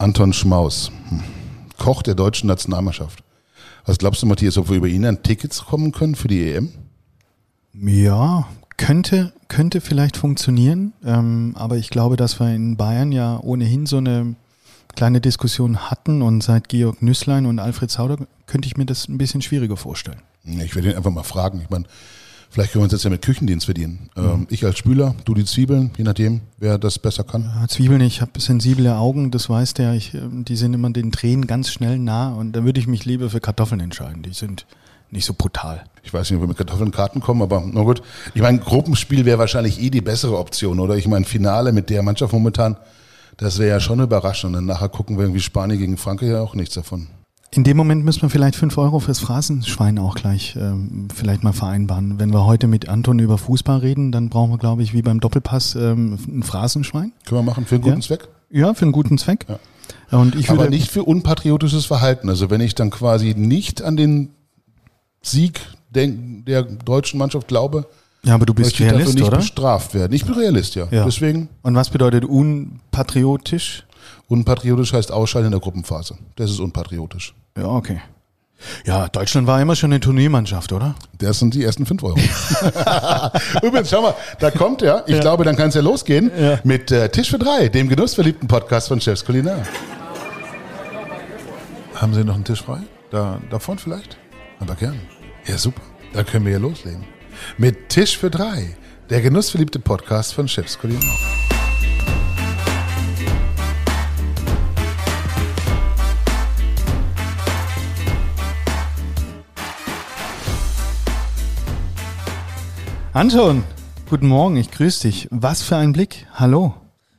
Anton Schmaus, hm. Koch der deutschen Nationalmannschaft. Was glaubst du, Matthias, ob wir über ihn an Tickets kommen können für die EM? Ja, könnte, könnte vielleicht funktionieren, ähm, aber ich glaube, dass wir in Bayern ja ohnehin so eine kleine Diskussion hatten und seit Georg Nüßlein und Alfred Sauder könnte ich mir das ein bisschen schwieriger vorstellen. Ich werde ihn einfach mal fragen. Ich meine, vielleicht können wir uns jetzt ja mit Küchendienst verdienen. Mhm. ich als Spüler, du die Zwiebeln, je nachdem, wer das besser kann. Ja, Zwiebeln, ich habe sensible Augen, das weißt du ja. Ich, ähm, die sind immer den Tränen ganz schnell nah und da würde ich mich lieber für Kartoffeln entscheiden. Die sind nicht so brutal. Ich weiß nicht, ob wir mit Kartoffeln Karten kommen, aber na gut. Ich meine, Gruppenspiel wäre wahrscheinlich eh die bessere Option, oder? Ich meine, Finale mit der Mannschaft momentan, das wäre ja schon überraschend. Und nachher gucken wir irgendwie Spanien gegen Frankreich ja auch nichts davon. In dem Moment müssen wir vielleicht fünf Euro fürs Phrasenschwein auch gleich ähm, vielleicht mal vereinbaren. Wenn wir heute mit Anton über Fußball reden, dann brauchen wir, glaube ich, wie beim Doppelpass ähm, ein Phrasenschwein. Können wir machen für einen guten ja? Zweck? Ja, für einen guten Zweck. Ja. Und ich Aber nicht für unpatriotisches Verhalten. Also wenn ich dann quasi nicht an den Sieg der deutschen Mannschaft glaube, ja, aber du bist Realist, dafür nicht oder? bestraft werden. Ich bin Realist, ja. Ja. Deswegen Und was bedeutet unpatriotisch? Unpatriotisch heißt Ausscheiden in der Gruppenphase. Das ist unpatriotisch. Ja, okay. Ja, Deutschland war immer schon eine Turniermannschaft, oder? Das sind die ersten fünf Euro. Übrigens, schau mal, da kommt er. Ich glaube, dann kann es ja losgehen Ja. mit äh, Tisch für drei, dem genussverliebten Podcast von Chefs Kulinar. Haben Sie noch einen Tisch frei? Da, davon vielleicht? Aber gern. Ja, super. Dann können wir ja loslegen. Mit Tisch für drei, der genussverliebte Podcast von Chefs Kulinar. Anton, guten Morgen, ich grüße dich. Was für ein Blick. Hallo.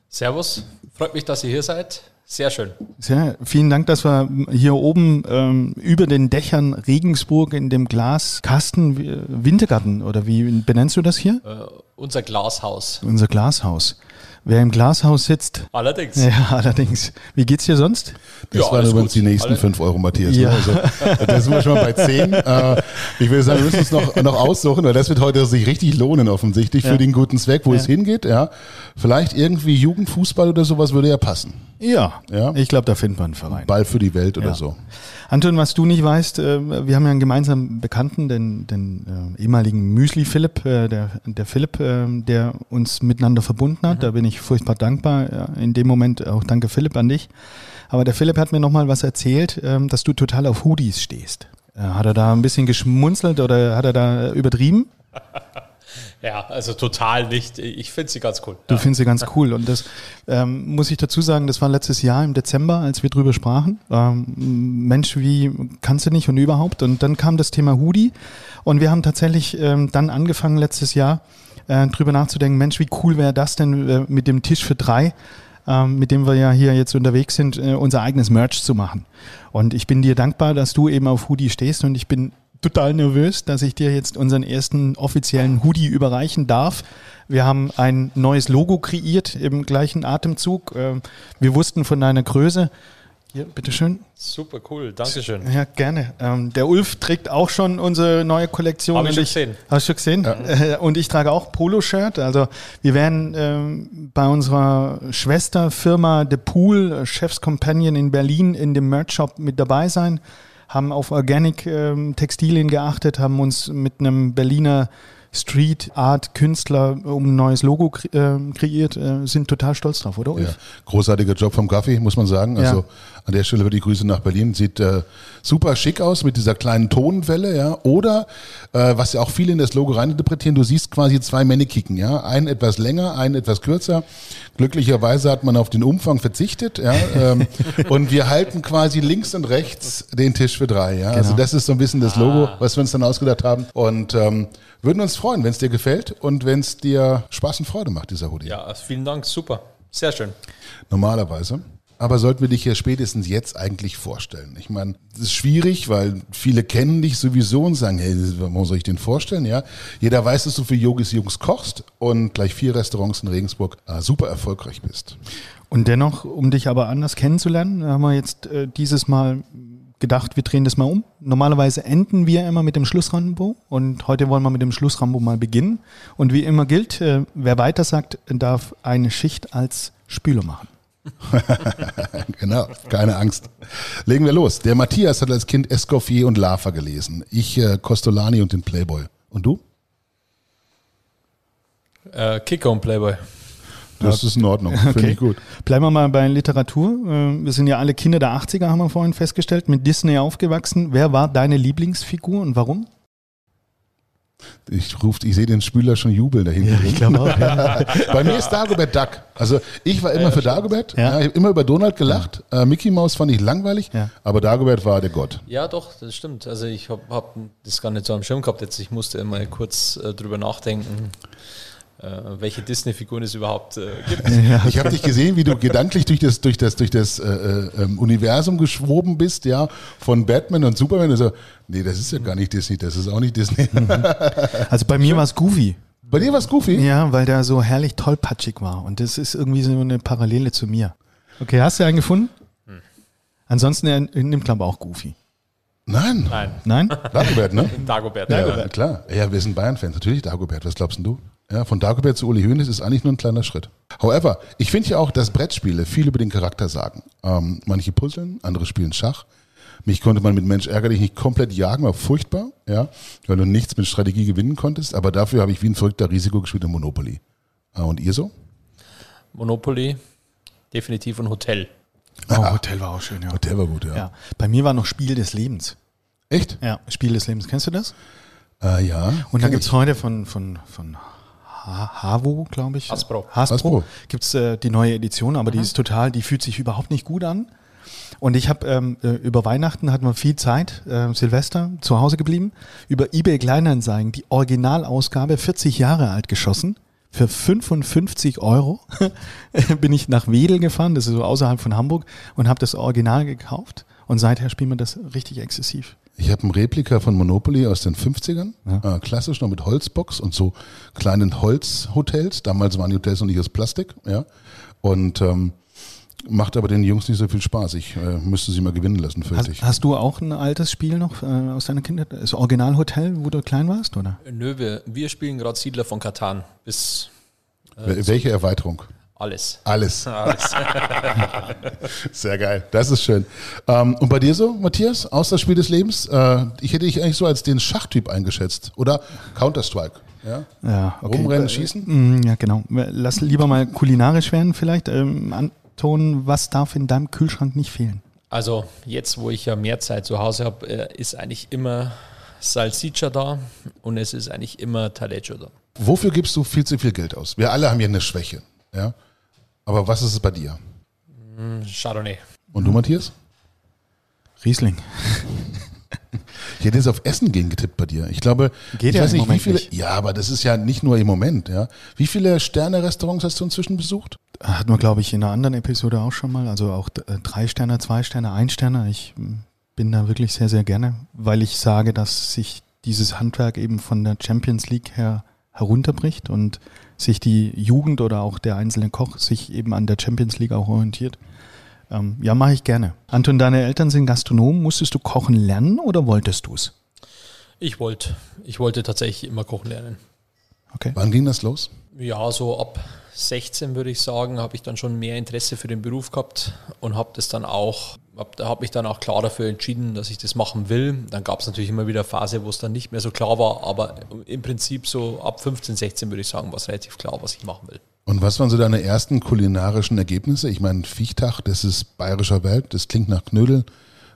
Servus, freut mich, dass ihr hier seid. Sehr schön. Sehr, vielen Dank, dass wir hier oben ähm, über den Dächern Regensburg in dem Glaskasten wie- Wintergarten oder wie benennst du das hier? Äh, unser Glashaus. Unser Glashaus. Wer im Glashaus sitzt, Allerdings. ja, allerdings. Wie geht's dir sonst? Das Ja, waren übrigens gut. die nächsten Alle- fünf Euro, Matthias. Ja. Ne? Also, da sind wir schon mal bei zehn. Äh, ich würde sagen, wir müssen uns noch, noch aussuchen, weil das wird heute sich richtig lohnen, offensichtlich, Ja. für den guten Zweck, wo Ja. es hingeht. Ja. Vielleicht irgendwie Jugendfußball oder sowas würde ja passen. Ja, Ja. ich glaube, da finden wir einen Verein. Ball für die Welt oder Ja. so. Anton, was du nicht weißt, äh, wir haben ja einen gemeinsamen Bekannten, den, den äh, ehemaligen Müsli-Philipp, äh, der, der Philipp, äh, der uns miteinander verbunden hat. Da bin ich furchtbar dankbar. Ja, in dem Moment auch danke Philipp an dich. Aber der Philipp hat mir nochmal was erzählt, ähm, dass du total auf Hoodies stehst. Äh, hat er da ein bisschen geschmunzelt oder hat er da übertrieben? Ja, also total nicht. Ich finde sie ganz cool. Du findest sie ganz cool. Und das ähm, muss ich dazu sagen, das war letztes Jahr im Dezember, als wir drüber sprachen. Ähm, Mensch, wie kannst du nicht und überhaupt? Und dann kam das Thema Hoodie. Und wir haben tatsächlich ähm, dann angefangen letztes Jahr äh, drüber nachzudenken, Mensch, wie cool wäre das denn äh, mit dem Tisch für drei, ähm, mit dem wir ja hier jetzt unterwegs sind, äh, unser eigenes Merch zu machen. Und ich bin dir dankbar, dass du eben auf Hoodie stehst und ich bin total nervös, dass ich dir jetzt unseren ersten offiziellen Hoodie überreichen darf. Wir haben ein neues Logo kreiert im gleichen Atemzug. Ähm, Wir wussten von deiner Größe. Hier, bitteschön. Super cool, Dankeschön. Ja, gerne. Ähm, der Ulf trägt auch schon unsere neue Kollektion. Hab ich schon gesehen. Hast du gesehen? Äh, Und ich trage auch Polo-Shirt. Also wir werden ähm, bei unserer Schwesterfirma The Pool, äh, Chef's Companion in Berlin, in dem Merch-Shop mit dabei sein. Haben auf Organic-Textilien geachtet, haben uns mit einem Berliner Street Art Künstler um ein neues Logo kre äh, kreiert, äh, sind total stolz drauf, oder Ulf? Ja. Großartiger Job vom Kaffee, muss man sagen. Also Ja. an der Stelle wird die Grüße nach Berlin. Sieht äh, super schick aus mit dieser kleinen Tonwelle, ja. Oder äh, was ja auch viele in das Logo reininterpretieren, du siehst quasi zwei Männekicken, ja. Einen etwas länger, einen etwas kürzer. Glücklicherweise hat man auf den Umfang verzichtet, ja. Ähm, und wir halten quasi links und rechts den Tisch für drei, ja. Also Genau. das ist so ein bisschen das Logo, was wir uns dann ausgedacht haben. Und ähm, würden uns freuen, wenn es dir gefällt und wenn es dir Spaß und Freude macht, dieser Hoodie. Ja, vielen Dank, super. Sehr schön. Normalerweise. Aber sollten wir dich ja spätestens jetzt eigentlich vorstellen? Ich meine, das ist schwierig, weil viele kennen dich sowieso und sagen, hey, warum soll ich den vorstellen? Ja, jeder weiß, dass du für Yogis Jungs kochst und gleich vier Restaurants in Regensburg äh, super erfolgreich bist. Und dennoch, um dich aber anders kennenzulernen, haben wir jetzt äh, dieses Mal gedacht, wir drehen das mal um. Normalerweise enden wir immer mit dem Schlussrambo und heute wollen wir mit dem Schlussrambo mal beginnen. Und wie immer gilt, äh, wer weiter sagt, darf eine Schicht als Spüler machen. genau, keine Angst. Legen wir los. Der Matthias hat als Kind Escoffier und Lava gelesen. Ich äh, Costolani und den Playboy. Und du? Äh, Kicker und Playboy. Das ist in Ordnung, finde Okay. ich gut. Bleiben wir mal bei Literatur. Äh, Wir sind ja alle Kinder der 80er, haben wir vorhin festgestellt, mit Disney aufgewachsen. Wer war deine Lieblingsfigur und warum? Ich ruft, ich sehe den Spüler schon jubeln da hinten. glaube auch. Ja. Bei mir ist Dagobert Duck. Also ich war immer für Dagobert. Ja. Ja. ich habe immer über Donald gelacht. Äh, Mickey Mouse fand ich langweilig, Ja. aber Dagobert war der Gott. Ja, doch, das stimmt. Also ich habe hab das gar nicht so am Schirm gehabt. Jetzt ich musste mal kurz äh, drüber nachdenken, welche Disney-Figuren es überhaupt äh, gibt. Ich habe dich gesehen, wie du gedanklich durch das, durch das, durch das äh, äh, ähm, Universum geschwoben bist, ja, von Batman und Superman. Also, nee, das ist ja gar nicht Disney, das ist auch nicht Disney. Also bei mir war es Goofy. Bei dir war es Goofy? Ja, weil der so herrlich tollpatschig war. Und das ist irgendwie so eine Parallele zu mir. Okay, hast du einen gefunden? Ansonsten er nimmt, glaube ich, auch Goofy. Nein, Nein, Nein? Dagobert, ne? Dagobert. Ja, klar. Ja, wir sind Bayern-Fans. Natürlich Dagobert. Was glaubst denn du? Ja, von Dagobert zu Uli Hoeneß ist eigentlich nur ein kleiner Schritt. However, ich finde ja auch, dass Brettspiele viel über den Charakter sagen. Ähm, manche puzzeln, andere spielen Schach. Mich konnte man mit Mensch ärgerlich nicht komplett jagen, war furchtbar, ja, weil du nichts mit Strategie gewinnen konntest. Aber dafür habe ich wie ein verrückter Risiko gespielt in Monopoly. Äh, und ihr so? Monopoly, definitiv ein Hotel. Oh, Hotel war auch schön, ja. Der war gut, ja. ja. Bei mir war noch Spiel des Lebens. Echt? Ja, Spiel des Lebens. Kennst du das? Äh, ja. Und da gibt's ich. heute von, von, von Ha- Havo, glaube ich. Hasbro. Hasbro. Hasbro. Gibt's äh, die neue Edition, aber die ist total, die fühlt sich überhaupt nicht gut an. Und ich habe ähm, äh, über Weihnachten hatten wir viel Zeit, äh, Silvester zu Hause geblieben, über eBay Kleinanzeigen die Originalausgabe 40 Jahre alt geschossen. Für 55 Euro bin ich nach Wedel gefahren, das ist so außerhalb von Hamburg, und habe das Original gekauft. Und seither spielen wir das richtig exzessiv. Ich habe ein Replika von Monopoly aus den 50ern, äh, klassisch noch mit Holzbox und so kleinen Holzhotels. Damals waren die Hotels noch nicht aus Plastik, ja. Und ähm, macht aber den Jungs nicht so viel Spaß. Ich äh, müsste sie mal gewinnen lassen, fürchte Hast, ich. hast du auch ein altes Spiel noch äh, aus deiner Kindheit? Das Originalhotel, wo du klein warst, oder? Nö, wir, wir spielen gerade Siedler von Katan. Bis Wel- Welche Erweiterung? Alles. Alles. Alles. Sehr geil. Das ist schön. Ähm, und bei dir so, Matthias, aus das Spiel des Lebens? Äh, ich hätte dich eigentlich so als den Schachtyp eingeschätzt. Oder Counter-Strike. Ja? Ja, Rumrennen, schießen? Mm, Ja, genau. Lass lieber mal kulinarisch werden vielleicht. Ähm, Anton, was darf in deinem Kühlschrank nicht fehlen? Also jetzt, wo ich ja mehr Zeit zu Hause habe, äh, ist eigentlich immer Salsiccia da und es ist eigentlich immer Taleggio da. Wofür gibst du viel zu viel Geld aus? Wir alle haben ja eine Schwäche. Ja? Aber was ist es bei dir? Chardonnay. Und du, Matthias? Riesling. Ich hätte jetzt auf Essen gehen getippt bei dir. Ich glaube, Geht ich ja weiß nicht, wie viele. nicht. Ja, aber das ist ja nicht nur im Moment. Ja, wie viele Sterne-Restaurants hast du inzwischen besucht? Hatten wir, glaube ich, in einer anderen Episode auch schon mal. Also auch äh, drei Sterne, zwei Sterne, ein Sterne. Ich mm, bin da wirklich sehr, sehr gerne, weil ich sage, dass sich dieses Handwerk eben von der Champions League her herunterbricht und sich die Jugend oder auch der einzelne Koch sich eben an der Champions League auch orientiert. Ähm, ja, mache ich gerne. Anton, deine Eltern sind Gastronomen. Musstest du kochen lernen oder wolltest du es? Ich wollte, ich wollte tatsächlich immer kochen lernen. Okay. Wann ging das los? Ja, so ab 16 würde ich sagen, habe ich dann schon mehr Interesse für den Beruf gehabt und habe das dann auch, habe hab mich dann auch klar dafür entschieden, dass ich das machen will. Dann gab es natürlich immer wieder Phase, wo es dann nicht mehr so klar war, aber im Prinzip so ab 15, 16 würde ich sagen, war es relativ klar, was ich machen will. Und was waren so deine ersten kulinarischen Ergebnisse? Ich meine, Viechtag, das ist bayerischer Welt, das klingt nach Knödel,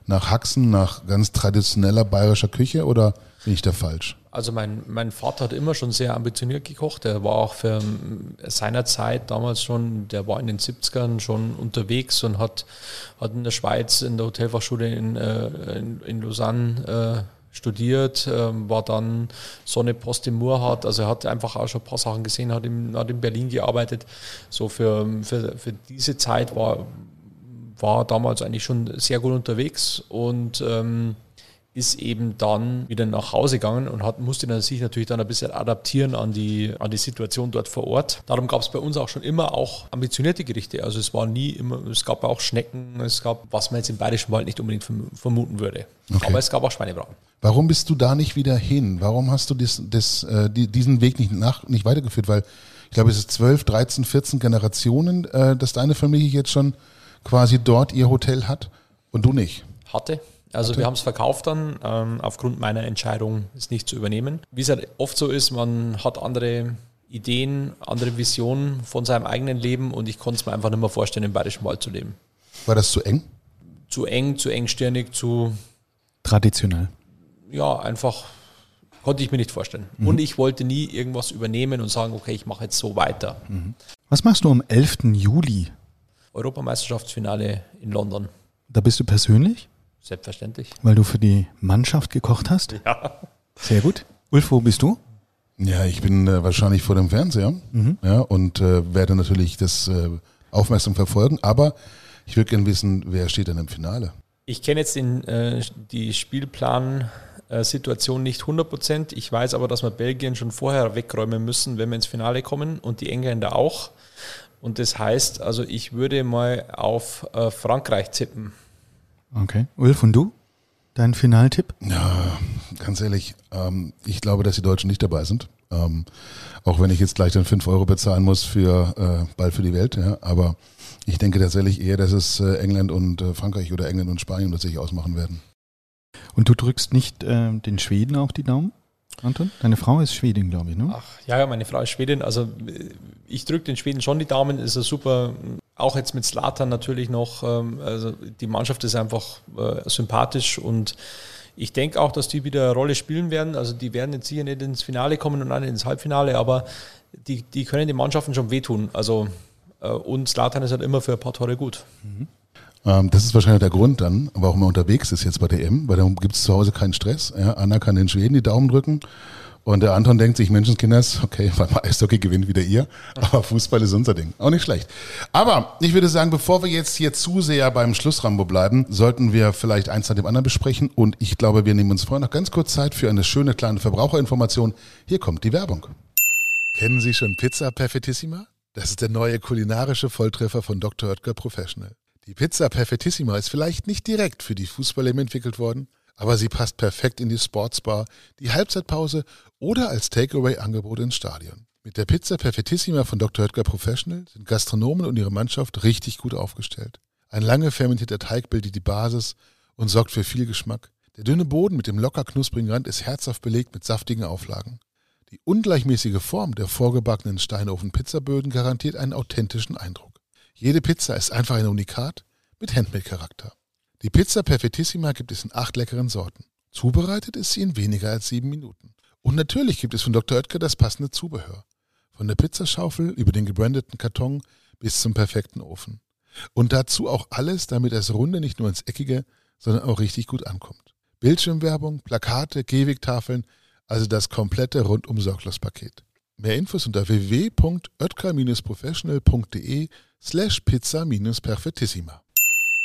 nach Haxen, nach ganz traditioneller bayerischer Küche oder bin ich da falsch? Also mein, mein Vater hat immer schon sehr ambitioniert gekocht. Er war auch für ähm, seiner Zeit damals schon, der war in den 70ern schon unterwegs und hat, hat in der Schweiz in der Hotelfachschule in, äh, in, in Lausanne äh, studiert, ähm, war dann Sonne Post im Murhat. Also er hat einfach auch schon ein paar Sachen gesehen, hat in, hat in Berlin gearbeitet. So für, für, für diese Zeit war, war damals eigentlich schon sehr gut unterwegs und ähm, ist eben dann wieder nach Hause gegangen und hat, musste dann sich natürlich dann ein bisschen adaptieren an die, an die Situation dort vor Ort. Darum gab es bei uns auch schon immer auch ambitionierte Gerichte. Also es war nie immer, es gab auch Schnecken, es gab, was man jetzt im Bayerischen Wald nicht unbedingt verm- vermuten würde. Okay. Aber es gab auch Schweinebraten. Warum bist du da nicht wieder hin? Warum hast du das, das, äh, die, diesen Weg nicht, nach, nicht weitergeführt? Weil ich glaube, es ist 12, 13, 14 Generationen, äh, dass deine Familie jetzt schon quasi dort ihr Hotel hat und du nicht. Hatte. Also Hatte. wir haben es verkauft dann, ähm, aufgrund meiner Entscheidung, es nicht zu übernehmen. Wie es halt oft so ist, man hat andere Ideen, andere Visionen von seinem eigenen Leben und ich konnte es mir einfach nicht mehr vorstellen, im Bayerischen Wald zu leben. War das zu eng? Zu eng, zu engstirnig, zu... Traditionell. Ja, einfach konnte ich mir nicht vorstellen. Mhm. Und ich wollte nie irgendwas übernehmen und sagen, okay, ich mache jetzt so weiter. Mhm. Was machst du am 11. Juli? Europameisterschaftsfinale in London. Da bist du persönlich? Selbstverständlich. Weil du für die Mannschaft gekocht hast? Ja. Sehr gut. Ulf, wo bist du? Ja, ich bin äh, wahrscheinlich vor dem Fernseher mhm. ja, und äh, werde natürlich das äh, aufmerksam verfolgen. Aber ich würde gerne wissen, wer steht denn im Finale? Ich kenne jetzt den, äh, die Spielplan-Situation nicht 100 Ich weiß aber, dass wir Belgien schon vorher wegräumen müssen, wenn wir ins Finale kommen und die Engländer auch. Und das heißt, also ich würde mal auf äh, Frankreich tippen. Okay. Ulf, und du? Dein Finaltipp? Ja, ganz ehrlich, ähm, ich glaube, dass die Deutschen nicht dabei sind. Ähm, auch wenn ich jetzt gleich dann 5 Euro bezahlen muss für äh, Ball für die Welt. Ja, aber ich denke tatsächlich eher, dass es äh, England und äh, Frankreich oder England und Spanien sich ausmachen werden. Und du drückst nicht äh, den Schweden auch die Daumen? Anton? Deine Frau ist Schwedin, glaube ich, ne? Ach, ja, ja, meine Frau ist Schwedin. Also äh, ich drücke den Schweden schon die Daumen. Ist ein super, auch jetzt mit Slatan natürlich noch. Ähm, also die Mannschaft ist einfach äh, sympathisch und ich denke auch, dass die wieder eine Rolle spielen werden. Also die werden jetzt sicher nicht ins Finale kommen und dann ins Halbfinale, aber die, die können den Mannschaften schon wehtun. Also äh, und Slatan ist halt immer für ein paar Tore gut. Mhm. Ähm, das ist wahrscheinlich der Grund dann, warum er unterwegs ist jetzt bei EM, weil da gibt es zu Hause keinen Stress. Ja, Anna kann den Schweden die Daumen drücken. Und der Anton denkt sich, Menschenskinders, okay, mal Eishockey gewinnt wieder ihr, aber Fußball ist unser Ding. Auch nicht schlecht. Aber ich würde sagen, bevor wir jetzt hier zu sehr beim Schlussrambo bleiben, sollten wir vielleicht eins nach dem anderen besprechen. Und ich glaube, wir nehmen uns vorher noch ganz kurz Zeit für eine schöne kleine Verbraucherinformation. Hier kommt die Werbung. Kennen Sie schon Pizza Perfettissima? Das ist der neue kulinarische Volltreffer von Dr. Oetker Professional. Die Pizza Perfettissima ist vielleicht nicht direkt für die Fußballer entwickelt worden, aber sie passt perfekt in die Sportsbar, die Halbzeitpause oder als Takeaway-Angebot ins Stadion. Mit der Pizza Perfettissima von Dr. Oetker Professional sind Gastronomen und ihre Mannschaft richtig gut aufgestellt. Ein lange fermentierter Teig bildet die Basis und sorgt für viel Geschmack. Der dünne Boden mit dem locker knusprigen Rand ist herzhaft belegt mit saftigen Auflagen. Die ungleichmäßige Form der vorgebackenen Steinofen-Pizzaböden garantiert einen authentischen Eindruck. Jede Pizza ist einfach ein Unikat mit Handmade-Charakter. Die Pizza Perfettissima gibt es in acht leckeren Sorten. Zubereitet ist sie in weniger als sieben Minuten. Und natürlich gibt es von Dr. Oetker das passende Zubehör. Von der Pizzaschaufel über den gebrandeten Karton bis zum perfekten Ofen. Und dazu auch alles, damit das Runde nicht nur ins Eckige, sondern auch richtig gut ankommt. Bildschirmwerbung, Plakate, Gehwegtafeln, also das komplette rundum sorglos Paket. Mehr Infos unter www.oetker-professional.de slash pizza-perfettissima.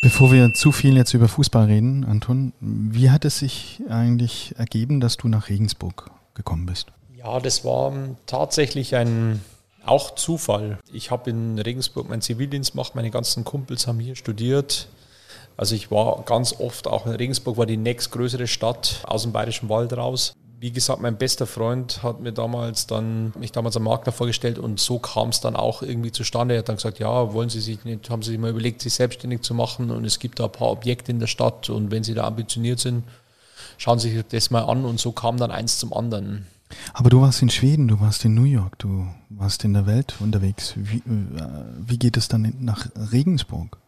Bevor wir zu viel jetzt über Fußball reden, Anton, wie hat es sich eigentlich ergeben, dass du nach Regensburg gekommen bist? Ja, das war tatsächlich ein auch Zufall. Ich habe in Regensburg meinen Zivildienst gemacht, meine ganzen Kumpels haben hier studiert. Also ich war ganz oft auch in Regensburg, war die nächstgrößere Stadt aus dem Bayerischen Wald raus wie gesagt, mein bester Freund hat mir damals dann, mich damals am Makler vorgestellt und so kam es dann auch irgendwie zustande. Er hat dann gesagt, ja, wollen Sie sich nicht, haben Sie sich mal überlegt, sich selbstständig zu machen und es gibt da ein paar Objekte in der Stadt und wenn Sie da ambitioniert sind, schauen Sie sich das mal an und so kam dann eins zum anderen. Aber du warst in Schweden, du warst in New York, du warst in der Welt unterwegs. Wie, äh, wie geht es dann nach Regensburg?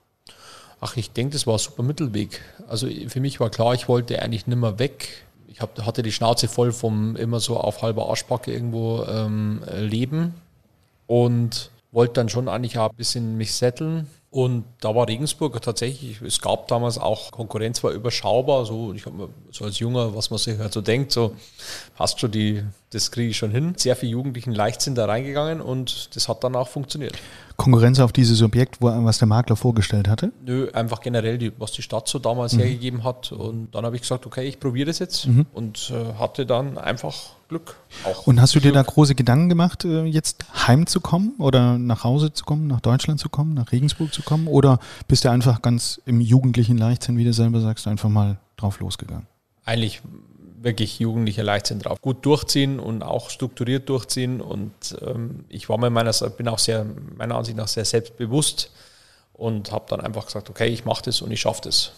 Ach, ich denke, das war ein super Mittelweg. Also für mich war klar, ich wollte eigentlich nicht mehr weg ich hab, hatte die Schnauze voll vom immer so auf halber Arschbacke irgendwo ähm, leben und wollte dann schon eigentlich auch ein bisschen mich setteln. Und da war Regensburg tatsächlich, es gab damals auch Konkurrenz, war überschaubar, so, ich habe so als Junger, was man sich halt so denkt, so passt schon, die, das kriege ich schon hin. Sehr viele Jugendlichen leicht sind da reingegangen und das hat dann auch funktioniert. Konkurrenz auf dieses Objekt, wo, was der Makler vorgestellt hatte? Nö, einfach generell, die, was die Stadt so damals mhm. hergegeben hat. Und dann habe ich gesagt, okay, ich probiere das jetzt mhm. und äh, hatte dann einfach Glück. und hast du dir da große Gedanken gemacht, äh, jetzt heimzukommen oder nach Hause zu kommen, nach Deutschland zu kommen, nach Regensburg zu kommen? Oder bist du einfach ganz im jugendlichen Leichtsinn, wie du selber sagst, einfach mal drauf losgegangen? Eigentlich wirklich jugendlicher Leichtsinn drauf. Gut durchziehen und auch strukturiert durchziehen. Und ähm, ich war mir meiner, bin auch sehr, meiner Ansicht nach sehr selbstbewusst und habe dann einfach gesagt, okay, ich mache das und ich schaffe das.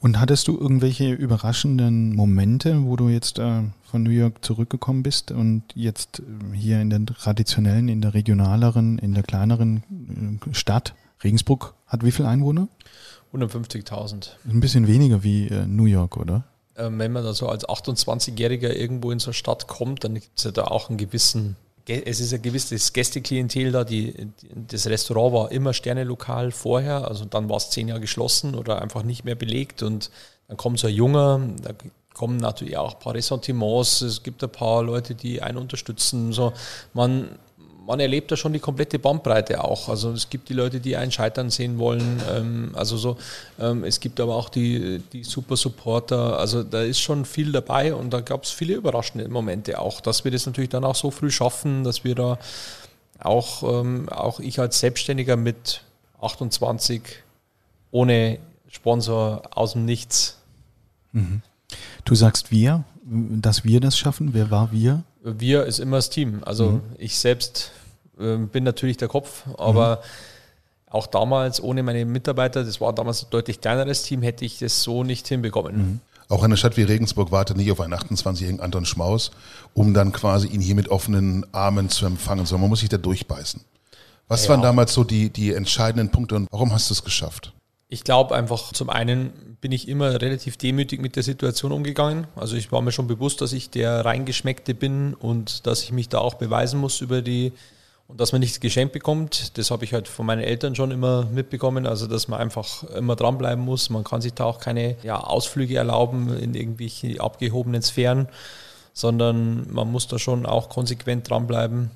Und hattest du irgendwelche überraschenden Momente, wo du jetzt äh, von New York zurückgekommen bist und jetzt äh, hier in der traditionellen, in der regionaleren, in der kleineren äh, Stadt Regensburg hat wie viele Einwohner? 150.000. Ein bisschen weniger wie äh, New York, oder? Ähm, wenn man da so als 28-Jähriger irgendwo in so eine Stadt kommt, dann gibt es ja da auch einen gewissen, es ist ein gewisses Gästeklientel da, die, das Restaurant war immer Sternelokal vorher, also dann war es zehn Jahre geschlossen oder einfach nicht mehr belegt und dann kommt so ein Junger, da kommen natürlich auch ein paar Ressentiments, es gibt ein paar Leute, die einen unterstützen, so man man erlebt da schon die komplette Bandbreite auch. Also es gibt die Leute, die einen scheitern sehen wollen. Ähm, also so, ähm, es gibt aber auch die, die super Supporter. Also da ist schon viel dabei und da gab es viele überraschende Momente auch, dass wir das natürlich dann auch so früh schaffen, dass wir da auch, ähm, auch ich als Selbstständiger mit 28 ohne Sponsor aus dem Nichts. Mhm. Du sagst wir, dass wir das schaffen. Wer war wir? Wir ist immer das Team. Also mhm. ich selbst äh, bin natürlich der Kopf, aber mhm. auch damals ohne meine Mitarbeiter, das war damals ein deutlich kleineres Team, hätte ich das so nicht hinbekommen. Mhm. Auch eine Stadt wie Regensburg wartet nicht auf einen 28-jährigen Anton Schmaus, um dann quasi ihn hier mit offenen Armen zu empfangen, sondern man muss sich da durchbeißen. Was ja. waren damals so die, die entscheidenden Punkte und warum hast du es geschafft? Ich glaube einfach, zum einen bin ich immer relativ demütig mit der Situation umgegangen. Also ich war mir schon bewusst, dass ich der Reingeschmeckte bin und dass ich mich da auch beweisen muss über die und dass man nichts geschenkt bekommt. Das habe ich halt von meinen Eltern schon immer mitbekommen. Also dass man einfach immer dranbleiben muss. Man kann sich da auch keine ja, Ausflüge erlauben in irgendwelche abgehobenen Sphären, sondern man muss da schon auch konsequent dranbleiben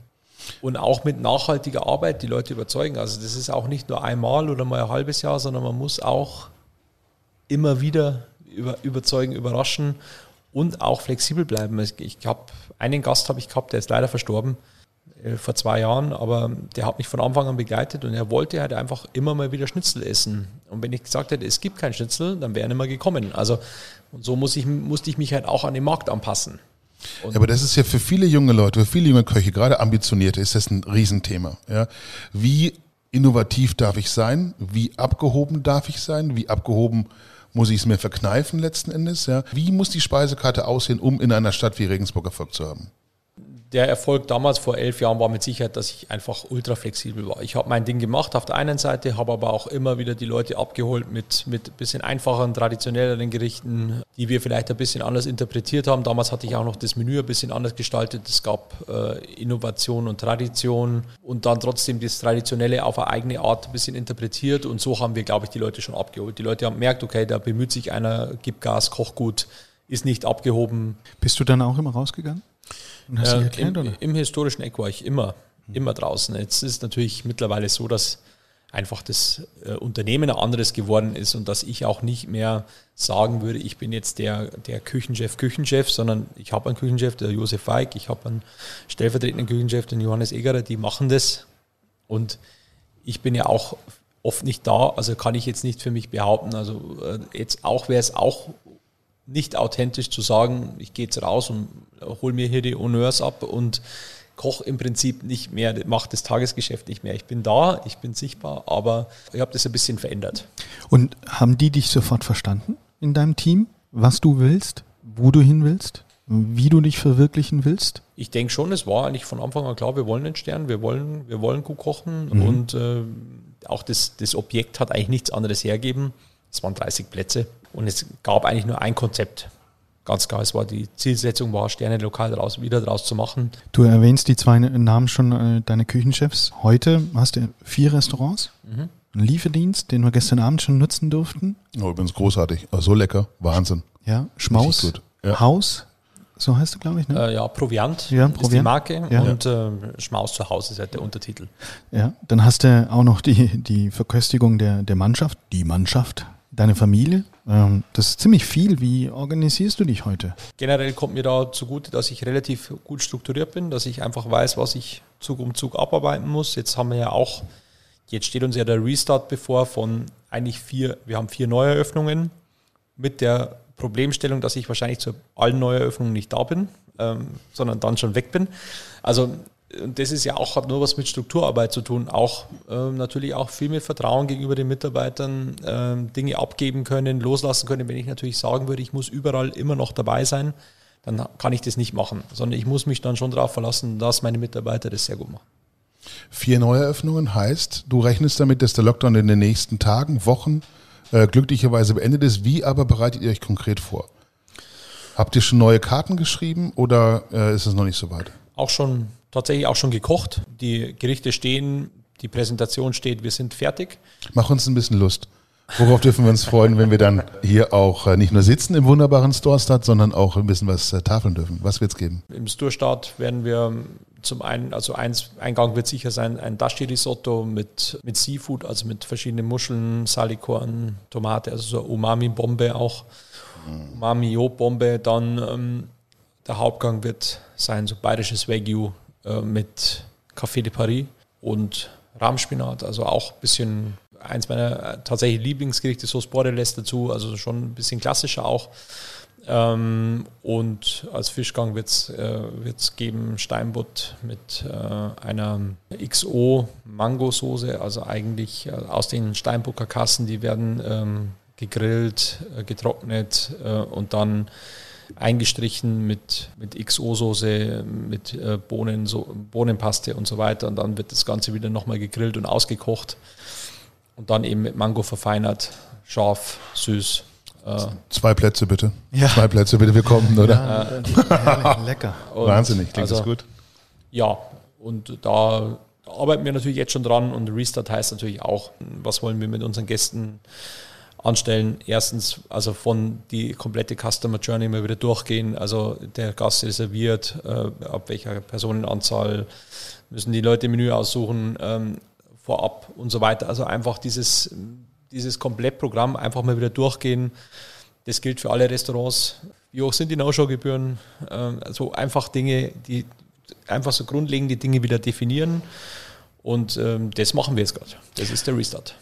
und auch mit nachhaltiger Arbeit die Leute überzeugen. Also das ist auch nicht nur einmal oder mal ein halbes Jahr, sondern man muss auch immer wieder über, überzeugen, überraschen und auch flexibel bleiben. Ich habe einen Gast habe ich gehabt, der ist leider verstorben äh, vor zwei Jahren, aber der hat mich von Anfang an begleitet und er wollte halt einfach immer mal wieder Schnitzel essen. Und wenn ich gesagt hätte, es gibt kein Schnitzel, dann wäre er nicht mehr gekommen. Also und so muss ich, musste ich mich halt auch an den Markt anpassen. Ja, aber das ist ja für viele junge Leute, für viele junge Köche, gerade Ambitionierte, ist das ein Riesenthema. Ja? Wie innovativ darf ich sein? Wie abgehoben darf ich sein? Wie abgehoben muss ich es mir verkneifen letzten Endes? Ja? Wie muss die Speisekarte aussehen, um in einer Stadt wie Regensburg Erfolg zu haben? Der Erfolg damals vor elf Jahren war mit Sicherheit, dass ich einfach ultra flexibel war. Ich habe mein Ding gemacht auf der einen Seite, habe aber auch immer wieder die Leute abgeholt mit, mit ein bisschen einfacheren, traditionelleren Gerichten, die wir vielleicht ein bisschen anders interpretiert haben. Damals hatte ich auch noch das Menü ein bisschen anders gestaltet. Es gab äh, Innovation und Tradition und dann trotzdem das Traditionelle auf eine eigene Art ein bisschen interpretiert und so haben wir, glaube ich, die Leute schon abgeholt. Die Leute haben gemerkt, okay, da bemüht sich einer, gibt Gas, kocht gut, ist nicht abgehoben. Bist du dann auch immer rausgegangen? Äh, erklärt, im, Im historischen Eck war ich immer, immer draußen. Jetzt ist es natürlich mittlerweile so, dass einfach das äh, Unternehmen ein anderes geworden ist und dass ich auch nicht mehr sagen würde, ich bin jetzt der, der Küchenchef, Küchenchef, sondern ich habe einen Küchenchef, der Josef Weig, ich habe einen stellvertretenden Küchenchef, den Johannes Egerer, die machen das und ich bin ja auch oft nicht da, also kann ich jetzt nicht für mich behaupten. Also äh, jetzt auch wäre es auch nicht authentisch zu sagen, ich gehe jetzt raus und hole mir hier die Honneurs ab und koche im Prinzip nicht mehr, mache das Tagesgeschäft nicht mehr. Ich bin da, ich bin sichtbar, aber ich habe das ein bisschen verändert. Und haben die dich sofort verstanden in deinem Team, was du willst, wo du hin willst, wie du dich verwirklichen willst? Ich denke schon, es war eigentlich von Anfang an klar, wir wollen den Stern, wir wollen, wir wollen gut kochen mhm. und äh, auch das, das Objekt hat eigentlich nichts anderes hergeben. Es waren 30 Plätze. Und es gab eigentlich nur ein Konzept. Ganz klar, es war die Zielsetzung, war Sterne lokal draus, wieder draus zu machen. Du erwähnst die zwei Namen schon, äh, deine Küchenchefs. Heute hast du vier Restaurants. Mhm. Einen Lieferdienst, den wir gestern Abend schon nutzen durften. Oh, übrigens großartig. Oh, so lecker. Wahnsinn. Ja, Schmaus. Ja. Haus. So heißt du, glaube ich, ne? Äh, ja, Proviant, ja, Proviant ist die Marke ja. und äh, Schmaus zu Hause ist halt der Untertitel. Ja, dann hast du auch noch die, die Verköstigung der, der Mannschaft, die Mannschaft, deine Familie. Ähm, das ist ziemlich viel. Wie organisierst du dich heute? Generell kommt mir da zugute, dass ich relativ gut strukturiert bin, dass ich einfach weiß, was ich Zug um Zug abarbeiten muss. Jetzt haben wir ja auch, jetzt steht uns ja der Restart bevor von eigentlich vier, wir haben vier Neueröffnungen mit der Problemstellung, dass ich wahrscheinlich zu allen Neueröffnungen nicht da bin, ähm, sondern dann schon weg bin. Also und das ist ja auch, hat nur was mit Strukturarbeit zu tun, auch ähm, natürlich auch viel mit Vertrauen gegenüber den Mitarbeitern, ähm, Dinge abgeben können, loslassen können. Wenn ich natürlich sagen würde, ich muss überall immer noch dabei sein, dann kann ich das nicht machen, sondern ich muss mich dann schon darauf verlassen, dass meine Mitarbeiter das sehr gut machen. Vier Neueröffnungen heißt, du rechnest damit, dass der Lockdown in den nächsten Tagen, Wochen äh, glücklicherweise beendet ist. Wie aber bereitet ihr euch konkret vor? Habt ihr schon neue Karten geschrieben oder äh, ist es noch nicht so weit? Auch schon tatsächlich auch schon gekocht. Die Gerichte stehen, die Präsentation steht, wir sind fertig. Mach uns ein bisschen Lust. Worauf dürfen wir uns freuen, wenn wir dann hier auch äh, nicht nur sitzen im wunderbaren Storestad, sondern auch ein bisschen was äh, tafeln dürfen? Was wird es geben? Im Storestad werden wir zum einen, also eins, Eingang wird sicher sein ein Dashi-Risotto mit, mit Seafood, also mit verschiedenen Muscheln, Salikorn, Tomate, also so Umami-Bombe auch. Mhm. Umami-Jo-Bombe. Dann ähm, der Hauptgang wird sein so bayerisches Wagyu äh, mit Café de Paris und Rahmspinat, also auch ein bisschen eins meiner äh, tatsächlich Lieblingsgerichte, Sauce Bordeles dazu, also schon ein bisschen klassischer auch. Ähm, und als Fischgang wird es äh, geben Steinbutt mit äh, einer XO Mango-Soße, also eigentlich äh, aus den Steinbucker Kassen, die werden ähm, gegrillt, äh, getrocknet und dann eingestrichen mit, mit XO-Soße, mit äh, Bohnen, so, Bohnenpaste und so weiter. Und dann wird das Ganze wieder nochmal gegrillt und ausgekocht. Und dann eben mit Mango verfeinert, scharf, süß. Äh, Zwei Plätze bitte. Ja. Zwei Plätze bitte, wir kommen, oder? Ja, lecker. Und Wahnsinnig, klingt also, das gut? Ja, und da arbeiten wir natürlich jetzt schon dran und Restart heißt natürlich auch, was wollen wir mit unseren Gästen anstellen. Erstens, also von die komplette Customer Journey mal wieder durchgehen. Also der Gast reserviert, äh, ab welcher Personenanzahl müssen die Leute Menü aussuchen, ähm, vorab und so weiter. Also einfach dieses, dieses Komplettprogramm einfach mal wieder durchgehen. Das gilt für alle Restaurants. Wie hoch sind die No-Show-Gebühren? Ähm, also einfach Dinge, die einfach so grundlegende Dinge wieder definieren. Und ähm, das machen wir jetzt gerade. Das ist der Restart.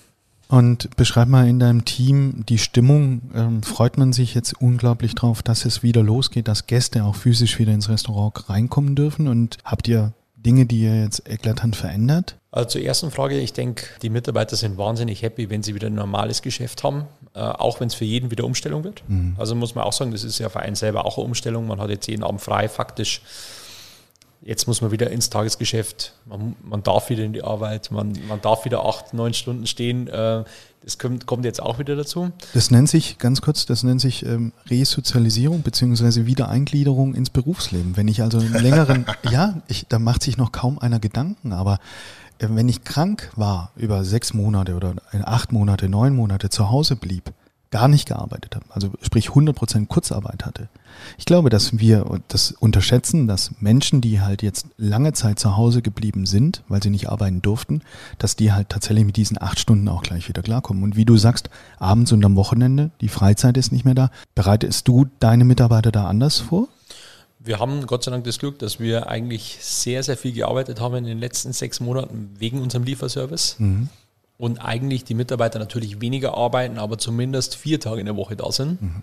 Und beschreib mal in deinem Team die Stimmung. Ähm, freut man sich jetzt unglaublich drauf, dass es wieder losgeht, dass Gäste auch physisch wieder ins Restaurant reinkommen dürfen? Und habt ihr Dinge, die ihr jetzt eklatant verändert? Also zur ersten Frage, ich denke, die Mitarbeiter sind wahnsinnig happy, wenn sie wieder ein normales Geschäft haben, äh, auch wenn es für jeden wieder Umstellung wird. Mhm. Also muss man auch sagen, das ist ja für einen selber auch eine Umstellung. Man hat jetzt jeden Abend frei, faktisch Jetzt muss man wieder ins Tagesgeschäft, man, man darf wieder in die Arbeit, man, man darf wieder acht, neun Stunden stehen. Äh, das kommt, kommt jetzt auch wieder dazu. Das nennt sich, ganz kurz, das nennt sich ähm, Resozialisierung bzw. Wiedereingliederung ins Berufsleben. Wenn ich also einen längeren, ja, ich, da macht sich noch kaum einer Gedanken, aber äh, wenn ich krank war über sechs Monate oder acht Monate, neun Monate zu Hause blieb, gar nicht gearbeitet habe, also sprich 100% Kurzarbeit hatte. Ich glaube, dass wir das unterschätzen, dass Menschen, die halt jetzt lange Zeit zu Hause geblieben sind, weil sie nicht arbeiten durften, dass die halt tatsächlich mit diesen acht Stunden auch gleich wieder klarkommen. Und wie du sagst, abends und am Wochenende, die Freizeit ist nicht mehr da. Bereitest du deine Mitarbeiter da anders vor? Wir haben Gott sei Dank das Glück, dass wir eigentlich sehr, sehr viel gearbeitet haben in den letzten sechs Monaten wegen unserem Lieferservice. Mhm und eigentlich die Mitarbeiter natürlich weniger arbeiten, aber zumindest vier Tage in der Woche da sind. Mhm.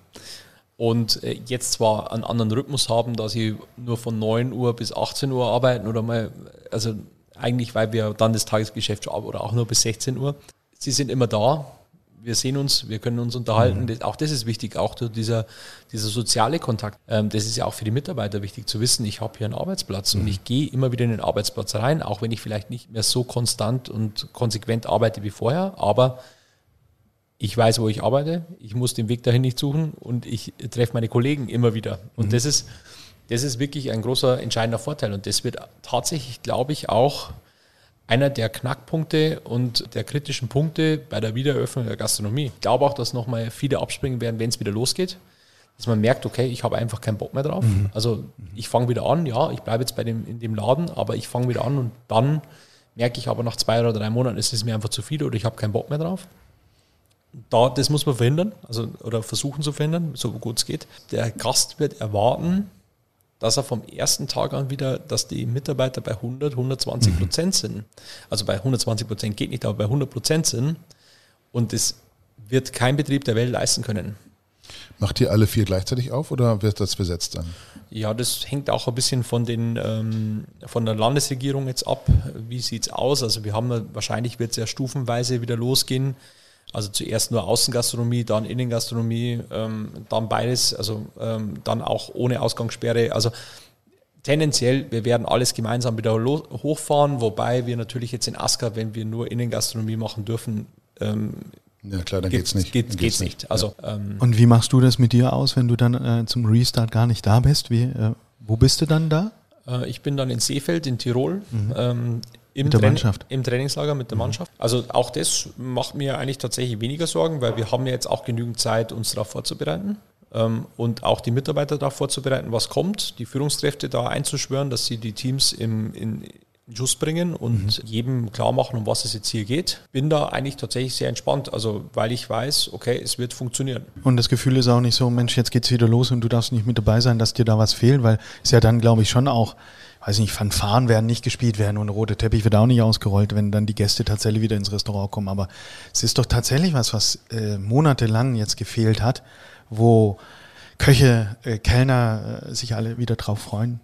Und äh, jetzt zwar einen anderen Rhythmus haben, dass sie nur von 9 Uhr bis 18 Uhr arbeiten oder mal, also eigentlich, weil wir dann das Tagesgeschäft schon oder auch nur bis 16 Uhr. Sie sind immer da, wir sehen uns, wir können uns unterhalten. Mhm. Auch das ist wichtig, auch dieser, dieser soziale Kontakt. Ähm, das ist ja auch für die Mitarbeiter wichtig zu wissen, ich habe hier einen Arbeitsplatz mhm. und ich gehe immer wieder in den Arbeitsplatz rein, auch wenn ich vielleicht nicht mehr so konstant und konsequent arbeite wie vorher, aber ich weiß, wo ich arbeite, ich muss den Weg dahin nicht suchen und ich treffe meine Kollegen immer wieder. Und mhm. das ist, das ist wirklich ein großer entscheidender Vorteil. Und das wird tatsächlich, glaube ich, auch einer der Knackpunkte und der kritischen Punkte bei der Wiedereröffnung der Gastronomie. Ich glaube auch, dass nochmal viele abspringen werden, wenn es wieder losgeht. Dass man merkt, okay, ich habe einfach keinen Bock mehr drauf. Mhm. Also ich fange wieder an, ja, ich bleibe jetzt bei dem, in dem Laden, aber ich fange wieder an und dann merke ich aber nach zwei oder drei Monaten, ist es mir einfach zu viel oder ich habe keinen Bock mehr drauf. Da, das muss man verhindern, also oder versuchen zu verhindern, so gut es geht. Der Gast wird erwarten, dass er vom ersten Tag an wieder, dass die Mitarbeiter bei 100, 120 Prozent mhm. sind. Also bei 120 Prozent geht nicht, aber bei 100 Prozent sind. Und das wird kein Betrieb der Welt leisten können. Macht ihr alle vier gleichzeitig auf oder wird das besetzt dann? Ja, das hängt auch ein bisschen von, den, ähm, von der Landesregierung jetzt ab. Wie sieht es aus? Also wir haben wahrscheinlich wird es ja stufenweise wieder losgehen. Also zuerst nur Außengastronomie, dann Innengastronomie, ähm, dann beides, also ähm, dann auch ohne Ausgangssperre. Also tendenziell, wir werden alles gemeinsam wieder hochfahren, wobei wir natürlich jetzt in Aska, wenn wir nur Innengastronomie machen dürfen, ähm, ja klar, dann geht's, geht's nicht. Geht, geht's, nicht. Also, ja. ähm, Und wie machst du das mit dir aus, wenn du dann äh, zum Restart gar nicht da bist? Wie, äh, wo bist du dann da? Äh, ich bin dann in Seefeld in Tirol. Mhm. Ähm, im, mit der Mannschaft. Im Trainingslager mit der mhm. Mannschaft. Also auch das macht mir eigentlich tatsächlich weniger Sorgen, weil wir haben ja jetzt auch genügend Zeit, uns darauf vorzubereiten ähm, und auch die Mitarbeiter darauf vorzubereiten, was kommt, die Führungskräfte da einzuschwören, dass sie die Teams im, in, Schuss bringen und mhm. jedem klar machen, um was es jetzt hier geht. Bin da eigentlich tatsächlich sehr entspannt, also weil ich weiß, okay, es wird funktionieren. Und das Gefühl ist auch nicht so, Mensch, jetzt geht's wieder los und du darfst nicht mit dabei sein, dass dir da was fehlt, weil es ja dann, glaube ich, schon auch, weiß nicht, Fanfaren werden nicht gespielt werden und rote Teppich wird auch nicht ausgerollt, wenn dann die Gäste tatsächlich wieder ins Restaurant kommen. Aber es ist doch tatsächlich was, was äh, monatelang jetzt gefehlt hat, wo Köche, äh, Kellner äh, sich alle wieder drauf freuen.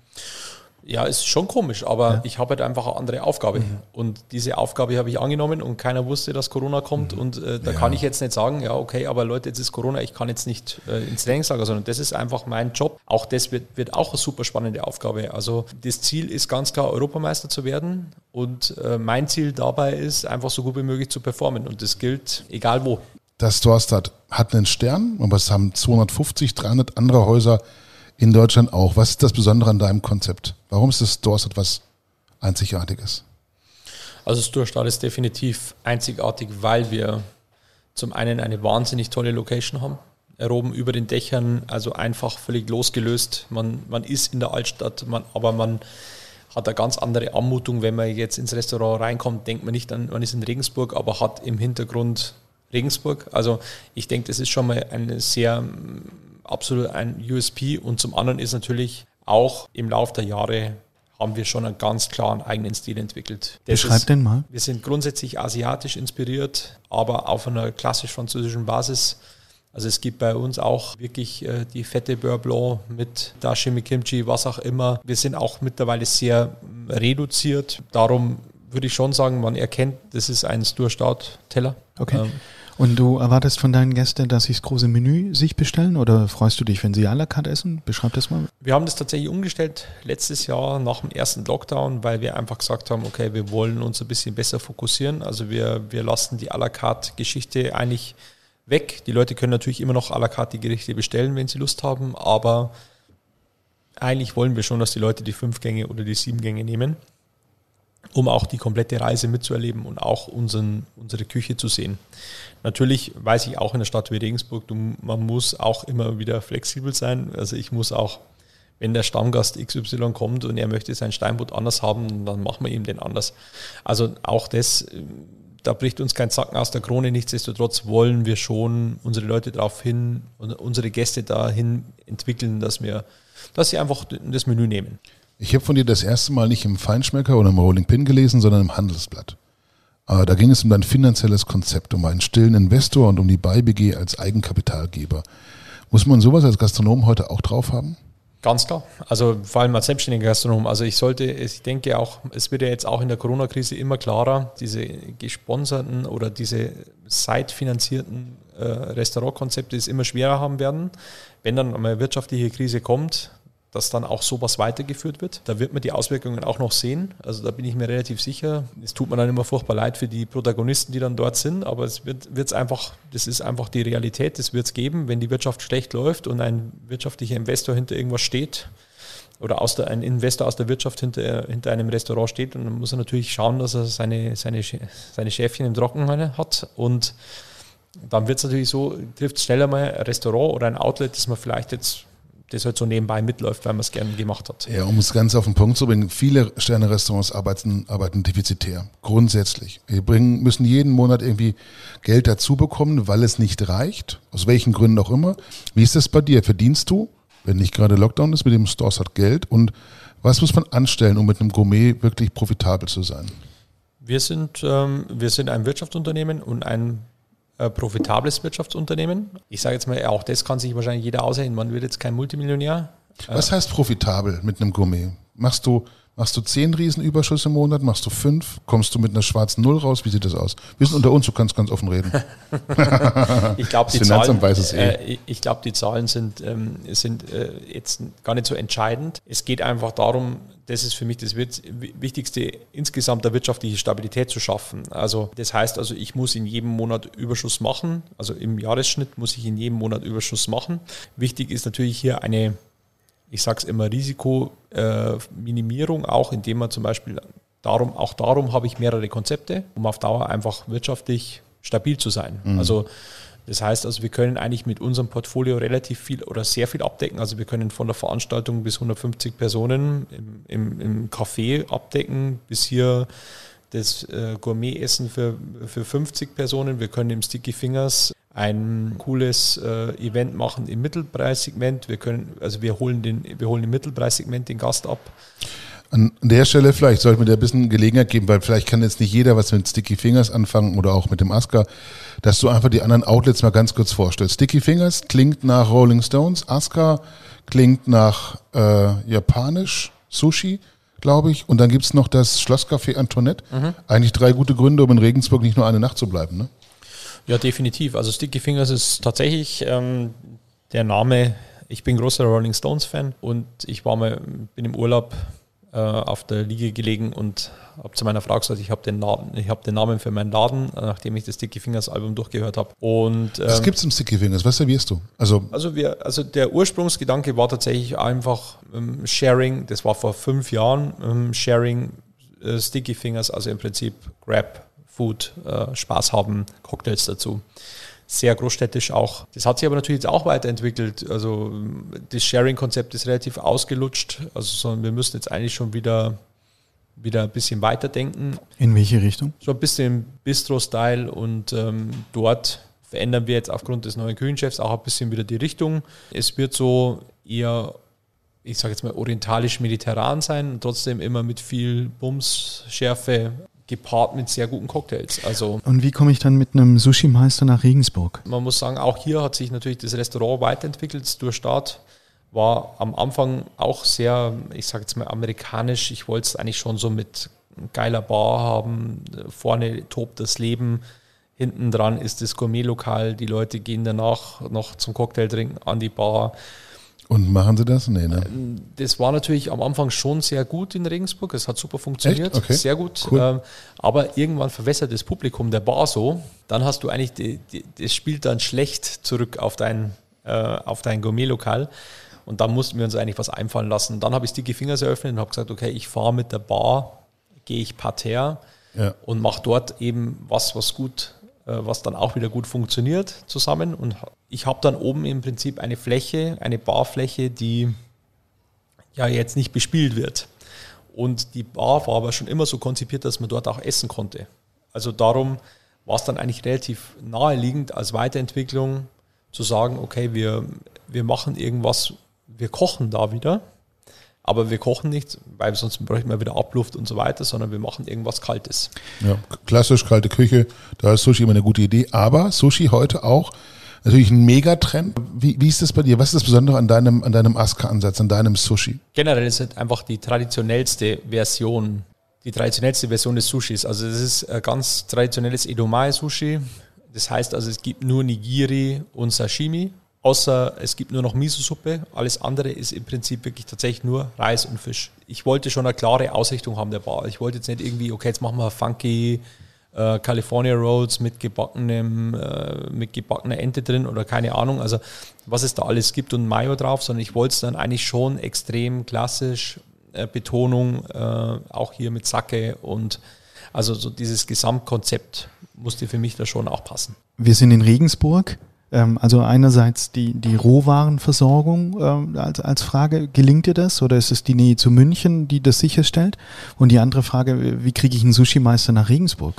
Ja, ist schon komisch, aber ja. ich habe halt einfach eine andere Aufgabe. Mhm. Und diese Aufgabe habe ich angenommen und keiner wusste, dass Corona kommt. Mhm. Und äh, da ja. kann ich jetzt nicht sagen, ja, okay, aber Leute, jetzt ist Corona, ich kann jetzt nicht äh, ins Trainingslager, sondern das ist einfach mein Job. Auch das wird, wird auch eine super spannende Aufgabe. Also das Ziel ist ganz klar, Europameister zu werden. Und äh, mein Ziel dabei ist, einfach so gut wie möglich zu performen. Und das gilt egal wo. Das Dorstadt hat einen Stern, aber es haben 250, 300 andere Häuser in Deutschland auch. Was ist das Besondere an deinem Konzept? Warum ist das Dorst etwas Einzigartiges? Also das Durchstart ist definitiv einzigartig, weil wir zum einen eine wahnsinnig tolle Location haben. Oben über den Dächern, also einfach völlig losgelöst. Man, man ist in der Altstadt, man, aber man hat eine ganz andere Anmutung. Wenn man jetzt ins Restaurant reinkommt, denkt man nicht an, man ist in Regensburg, aber hat im Hintergrund Regensburg. Also ich denke, das ist schon mal eine sehr absolut ein USP und zum anderen ist natürlich auch im Laufe der Jahre haben wir schon einen ganz klaren eigenen Stil entwickelt. Das Beschreib ist, den mal. Wir sind grundsätzlich asiatisch inspiriert, aber auf einer klassisch-französischen Basis. Also es gibt bei uns auch wirklich äh, die fette Beurre Blanc mit Dashimi Kimchi, was auch immer. Wir sind auch mittlerweile sehr reduziert. Darum würde ich schon sagen, man erkennt, das ist ein Sturstart-Teller. Okay. Ähm, und du erwartest von deinen Gästen, dass sie das große Menü sich bestellen oder freust du dich, wenn sie à la carte essen? Beschreib das mal. Wir haben das tatsächlich umgestellt letztes Jahr nach dem ersten Lockdown, weil wir einfach gesagt haben, okay, wir wollen uns ein bisschen besser fokussieren. Also wir, wir lassen die à la carte Geschichte eigentlich weg. Die Leute können natürlich immer noch à la carte die Gerichte bestellen, wenn sie Lust haben, aber eigentlich wollen wir schon, dass die Leute die fünf Gänge oder die sieben Gänge nehmen um auch die komplette Reise mitzuerleben und auch unseren, unsere Küche zu sehen. Natürlich weiß ich auch in der Stadt wie Regensburg, du, man muss auch immer wieder flexibel sein. Also ich muss auch, wenn der Stammgast XY kommt und er möchte sein Steinbutt anders haben, dann machen wir ihm den anders. Also auch das, da bricht uns kein Zacken aus der Krone. Nichtsdestotrotz wollen wir schon unsere Leute darauf hin, unsere Gäste dahin entwickeln, dass wir, dass sie einfach das Menü nehmen. Ich habe von dir das erste Mal nicht im Feinschmecker oder im Rolling Pin gelesen, sondern im Handelsblatt. Aber da ging es um dein finanzielles Konzept, um einen stillen Investor und um die BayBG als Eigenkapitalgeber. Muss man sowas als Gastronom heute auch drauf haben? Ganz klar. Also vor allem als selbstständiger Gastronom. Also ich sollte, ich denke auch, es wird ja jetzt auch in der Corona-Krise immer klarer, diese gesponserten oder diese site-finanzierten äh, Restaurantkonzepte es immer schwerer haben werden. Wenn dann eine wirtschaftliche Krise kommt, dass dann auch sowas weitergeführt wird. Da wird man die Auswirkungen auch noch sehen. Also da bin ich mir relativ sicher. Es tut mir dann immer furchtbar leid für die Protagonisten, die dann dort sind, aber es wird es einfach, das ist einfach die Realität, das wird es geben, wenn die Wirtschaft schlecht läuft und ein wirtschaftlicher Investor hinter irgendwas steht oder aus der, ein Investor aus der Wirtschaft hinter, hinter einem Restaurant steht und dann muss er natürlich schauen, dass er seine, seine, seine Schäfchen im Trockenen hat und dann wird es natürlich so, trifft schneller mal ein Restaurant oder ein Outlet, das man vielleicht jetzt das halt so nebenbei mitläuft, weil man es gerne gemacht hat. Ja, um es ganz auf den Punkt zu bringen, viele Sterne-Restaurants arbeiten, arbeiten defizitär, grundsätzlich. Wir bringen, müssen jeden Monat irgendwie Geld dazu bekommen, weil es nicht reicht, aus welchen Gründen auch immer. Wie ist das bei dir? Verdienst du, wenn nicht gerade Lockdown ist, mit dem Stores hat Geld und was muss man anstellen, um mit einem Gourmet wirklich profitabel zu sein? Wir sind, ähm, wir sind ein Wirtschaftsunternehmen und ein profitables Wirtschaftsunternehmen. Ich sage jetzt mal, auch das kann sich wahrscheinlich jeder aussehen. Man wird jetzt kein Multimillionär. Was heißt profitabel mit einem Gourmet? Machst du Machst du zehn Riesenüberschuss im Monat? Machst du fünf? Kommst du mit einer schwarzen Null raus? Wie sieht das aus? Wir sind unter uns, du kannst ganz offen reden. ich glaube, die, Zahlen, äh, ich glaub, die Zahlen sind, ähm, sind äh, jetzt gar nicht so entscheidend. Es geht einfach darum, das ist für mich das Wichtigste, insgesamt der wirtschaftliche Stabilität zu schaffen. Also das heißt also, ich muss in jedem Monat Überschuss machen. Also im Jahresschnitt muss ich in jedem Monat Überschuss machen. Wichtig ist natürlich hier eine ich sage es immer, Risikominimierung, auch indem man zum Beispiel darum, auch darum habe ich mehrere Konzepte, um auf Dauer einfach wirtschaftlich stabil zu sein. Mhm. Also das heißt also, wir können eigentlich mit unserem Portfolio relativ viel oder sehr viel abdecken. Also wir können von der Veranstaltung bis 150 Personen im, im, im Café abdecken, bis hier das äh, Gourmet-Essen für, für 50 Personen. Wir können im Sticky Fingers ein cooles äh, Event machen im Mittelpreissegment. Wir können, also wir holen den, wir holen im Mittelpreissegment den Gast ab. An der Stelle vielleicht sollte man dir ein bisschen Gelegenheit geben, weil vielleicht kann jetzt nicht jeder was mit Sticky Fingers anfangen oder auch mit dem Aska, dass du einfach die anderen Outlets mal ganz kurz vorstellst. Sticky Fingers klingt nach Rolling Stones, Aska klingt nach äh, japanisch, Sushi, glaube ich. Und dann gibt es noch das Schlosscafé Antoinette. Mhm. Eigentlich drei gute Gründe, um in Regensburg nicht nur eine Nacht zu bleiben. Ne? Ja, definitiv. Also Sticky Fingers ist tatsächlich ähm, der Name. Ich bin großer Rolling Stones Fan und ich war mal, bin im Urlaub äh, auf der Liege gelegen und habe zu meiner Frau gesagt, ich habe den, Namen, hab den Namen für meinen Laden, nachdem ich das Sticky Fingers Album durchgehört habe. Und, ähm, Was gibt es im Sticky Fingers? Was servierst du? Also, also, wir, also der Ursprungsgedanke war tatsächlich einfach ähm, Sharing, das war vor fünf Jahren, ähm, Sharing äh, Sticky Fingers, also im Prinzip Grab Food, äh, Spaß haben, Cocktails dazu. Sehr großstädtisch auch. Das hat sich aber natürlich jetzt auch weiterentwickelt. Also das Sharing-Konzept ist relativ ausgelutscht. Also wir müssen jetzt eigentlich schon wieder, wieder ein bisschen weiterdenken. In welche Richtung? So ein bisschen Bistro-Style und ähm, dort verändern wir jetzt aufgrund des neuen Küchenchefs auch ein bisschen wieder die Richtung. Es wird so eher ich sage jetzt mal, orientalisch-mediterran sein, trotzdem immer mit viel Bums, Schärfe, gepaart mit sehr guten Cocktails. Also und wie komme ich dann mit einem Sushi-Meister nach Regensburg? Man muss sagen, auch hier hat sich natürlich das Restaurant weiterentwickelt. Durch Start war am Anfang auch sehr, ich sage jetzt mal amerikanisch. Ich wollte es eigentlich schon so mit geiler Bar haben. Vorne tobt das Leben. Hinten dran ist das Gourmet-Lokal. Die Leute gehen danach noch zum Cocktail trinken an die Bar. Und machen Sie das? Nee, ne? Das war natürlich am Anfang schon sehr gut in Regensburg. Es hat super funktioniert. Okay. Sehr gut. Cool. Ähm, aber irgendwann verwässert das Publikum der Bar so. Dann hast du eigentlich, die, die, das spielt dann schlecht zurück auf dein, äh, auf dein Gourmet-Lokal. Und dann mussten wir uns eigentlich was einfallen lassen. Dann habe ich Sticky Fingers eröffnet und habe gesagt, okay, ich fahre mit der Bar, gehe ich parterre ja. und mache dort eben was, was gut äh, was dann auch wieder gut funktioniert zusammen. Und ich habe dann oben im Prinzip eine Fläche, eine Barfläche, die ja jetzt nicht bespielt wird. Und die Bar war aber schon immer so konzipiert, dass man dort auch essen konnte. Also darum war es dann eigentlich relativ naheliegend als Weiterentwicklung zu sagen, okay, wir, wir machen irgendwas, wir kochen da wieder aber wir kochen nicht, weil sonst bräuchten wir wieder Abluft und so weiter, sondern wir machen irgendwas Kaltes. Ja, klassisch kalte Küche, da ist Sushi immer eine gute Idee. Aber Sushi heute auch natürlich ein Megatrend. Wie, wie ist das bei dir? Was ist das Besondere an deinem, an deinem Aska-Ansatz, an deinem Sushi? Generell ist es einfach die traditionellste Version, die traditionellste Version des Sushis. Also das ist ein ganz traditionelles Edomae-Sushi. Das heißt also, es gibt nur Nigiri und Sashimi Außer es gibt nur noch Miso-Suppe. Alles andere ist im Prinzip wirklich tatsächlich nur Reis und Fisch. Ich wollte schon eine klare Ausrichtung haben der Bar. Ich wollte jetzt nicht irgendwie, okay, jetzt machen wir funky äh, California Rolls mit gebackenem, äh, mit gebackener Ente drin oder keine Ahnung. Also was es da alles gibt und Mayo drauf, sondern ich wollte es dann eigentlich schon extrem klassisch, äh, Betonung, äh, auch hier mit Sake und also so dieses Gesamtkonzept musste für mich da schon auch passen. Wir sind in Regensburg. Ähm, also einerseits die, die Rohwarenversorgung ähm, als, als Frage, gelingt dir das oder ist es die Nähe zu München, die das sicherstellt? Und die andere Frage, wie kriege ich einen Sushi-Meister nach Regensburg?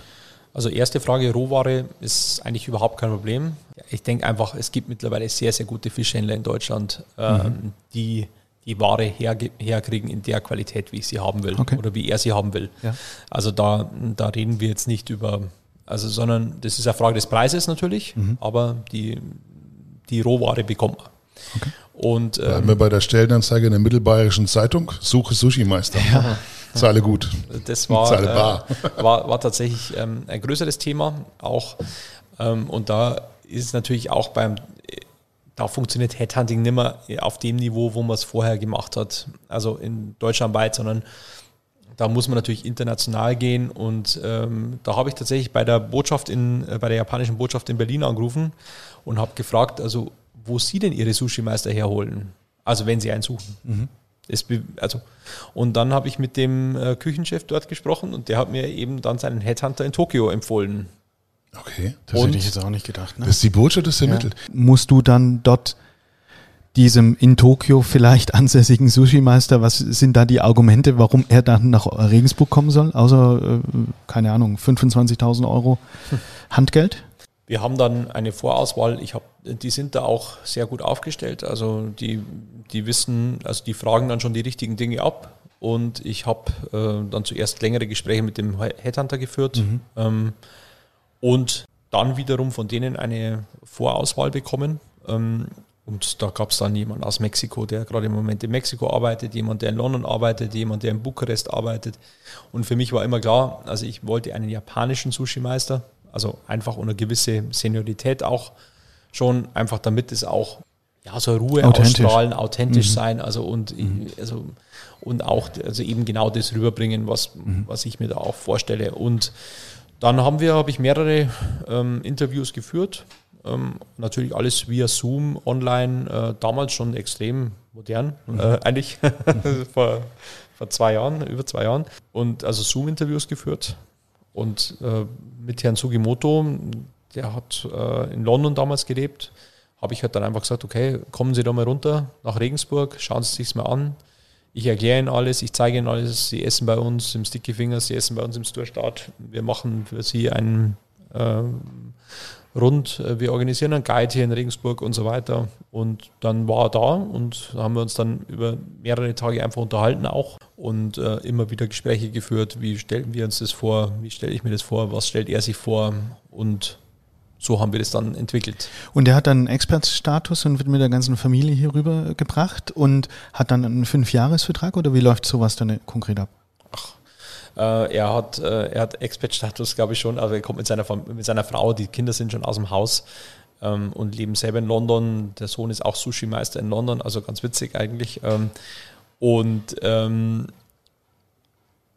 Also erste Frage, Rohware ist eigentlich überhaupt kein Problem. Ich denke einfach, es gibt mittlerweile sehr, sehr gute Fischhändler in Deutschland, ähm, mhm. die die Ware her, herkriegen in der Qualität, wie ich sie haben will okay. oder wie er sie haben will. Ja. Also da, da reden wir jetzt nicht über Also, sondern das ist eine Frage des Preises natürlich, mhm. aber die, die Rohware bekommt man. Okay. Und, ähm, wir bei der Stellenanzeige in der Mittelbayerischen Zeitung, suche Sushi-Meister. Ja. Zahle gut. Das war, Zahle bar. Äh, war, war tatsächlich ähm, ein größeres Thema auch. Ähm, und da ist es natürlich auch beim, da funktioniert Headhunting nicht mehr auf dem Niveau, wo man es vorher gemacht hat, also in Deutschland weit, sondern da muss man natürlich international gehen und ähm, da habe ich tatsächlich bei der Botschaft in, äh, bei der japanischen Botschaft in Berlin angerufen und habe gefragt, also wo sie denn ihre Sushi-Meister herholen, also wenn sie einen suchen. Mhm. Das, also, und dann habe ich mit dem äh, Küchenchef dort gesprochen und der hat mir eben dann seinen Headhunter in Tokio empfohlen. Okay. Das und hätte ich jetzt auch nicht gedacht. Ne? Das ist die Botschaft, das ermittelt. Ja. Musst du dann dort diesem in Tokio vielleicht ansässigen Sushi-Meister, was sind da die Argumente, warum er dann nach Regensburg kommen soll? Außer, äh, keine Ahnung, 25.000 Euro Handgeld? Wir haben dann eine Vorauswahl. Ich habe, die sind da auch sehr gut aufgestellt. Also die, die wissen, also die fragen dann schon die richtigen Dinge ab. Und ich habe äh, dann zuerst längere Gespräche mit dem Headhunter geführt mhm. ähm, und dann wiederum von denen eine Vorauswahl bekommen. Ähm, und da gab es dann jemanden aus Mexiko, der gerade im Moment in Mexiko arbeitet, jemand, der in London arbeitet, jemand, der in Bukarest arbeitet. Und für mich war immer klar, also ich wollte einen japanischen Sushi-Meister, also einfach eine gewisse Seniorität auch schon, einfach damit es auch ja, so Ruhe authentisch. ausstrahlen, authentisch mhm. sein, also und, mhm. also, und auch also eben genau das rüberbringen, was, mhm. was ich mir da auch vorstelle. Und dann haben wir, habe ich mehrere ähm, Interviews geführt. Ähm, natürlich alles via Zoom, online, äh, damals schon extrem modern, mhm. äh, eigentlich vor, vor zwei Jahren, über zwei Jahren. Und also Zoom-Interviews geführt und äh, mit Herrn Sugimoto, der hat äh, in London damals gelebt, habe ich halt dann einfach gesagt, okay, kommen Sie da mal runter nach Regensburg, schauen Sie sich mal an. Ich erkläre Ihnen alles, ich zeige Ihnen alles. Sie essen bei uns im Sticky Fingers, Sie essen bei uns im Store-Start. Wir machen für Sie einen äh, Rund, äh, wir organisieren einen Guide hier in Regensburg und so weiter. Und dann war er da und haben wir uns dann über mehrere Tage einfach unterhalten auch und äh, immer wieder Gespräche geführt, wie stellen wir uns das vor, wie stelle ich mir das vor, was stellt er sich vor und so haben wir das dann entwickelt. Und er hat dann einen Expertstatus und wird mit der ganzen Familie hier rüber gebracht und hat dann einen Fünfjahresvertrag oder wie läuft sowas dann konkret ab? Äh, er hat, äh, er hat Expat-Status, glaube ich schon, aber er kommt mit seiner, mit seiner Frau, die Kinder sind schon aus dem Haus ähm, und leben selber in London. Der Sohn ist auch Sushi-Meister in London, also ganz witzig eigentlich. Ähm, und ähm,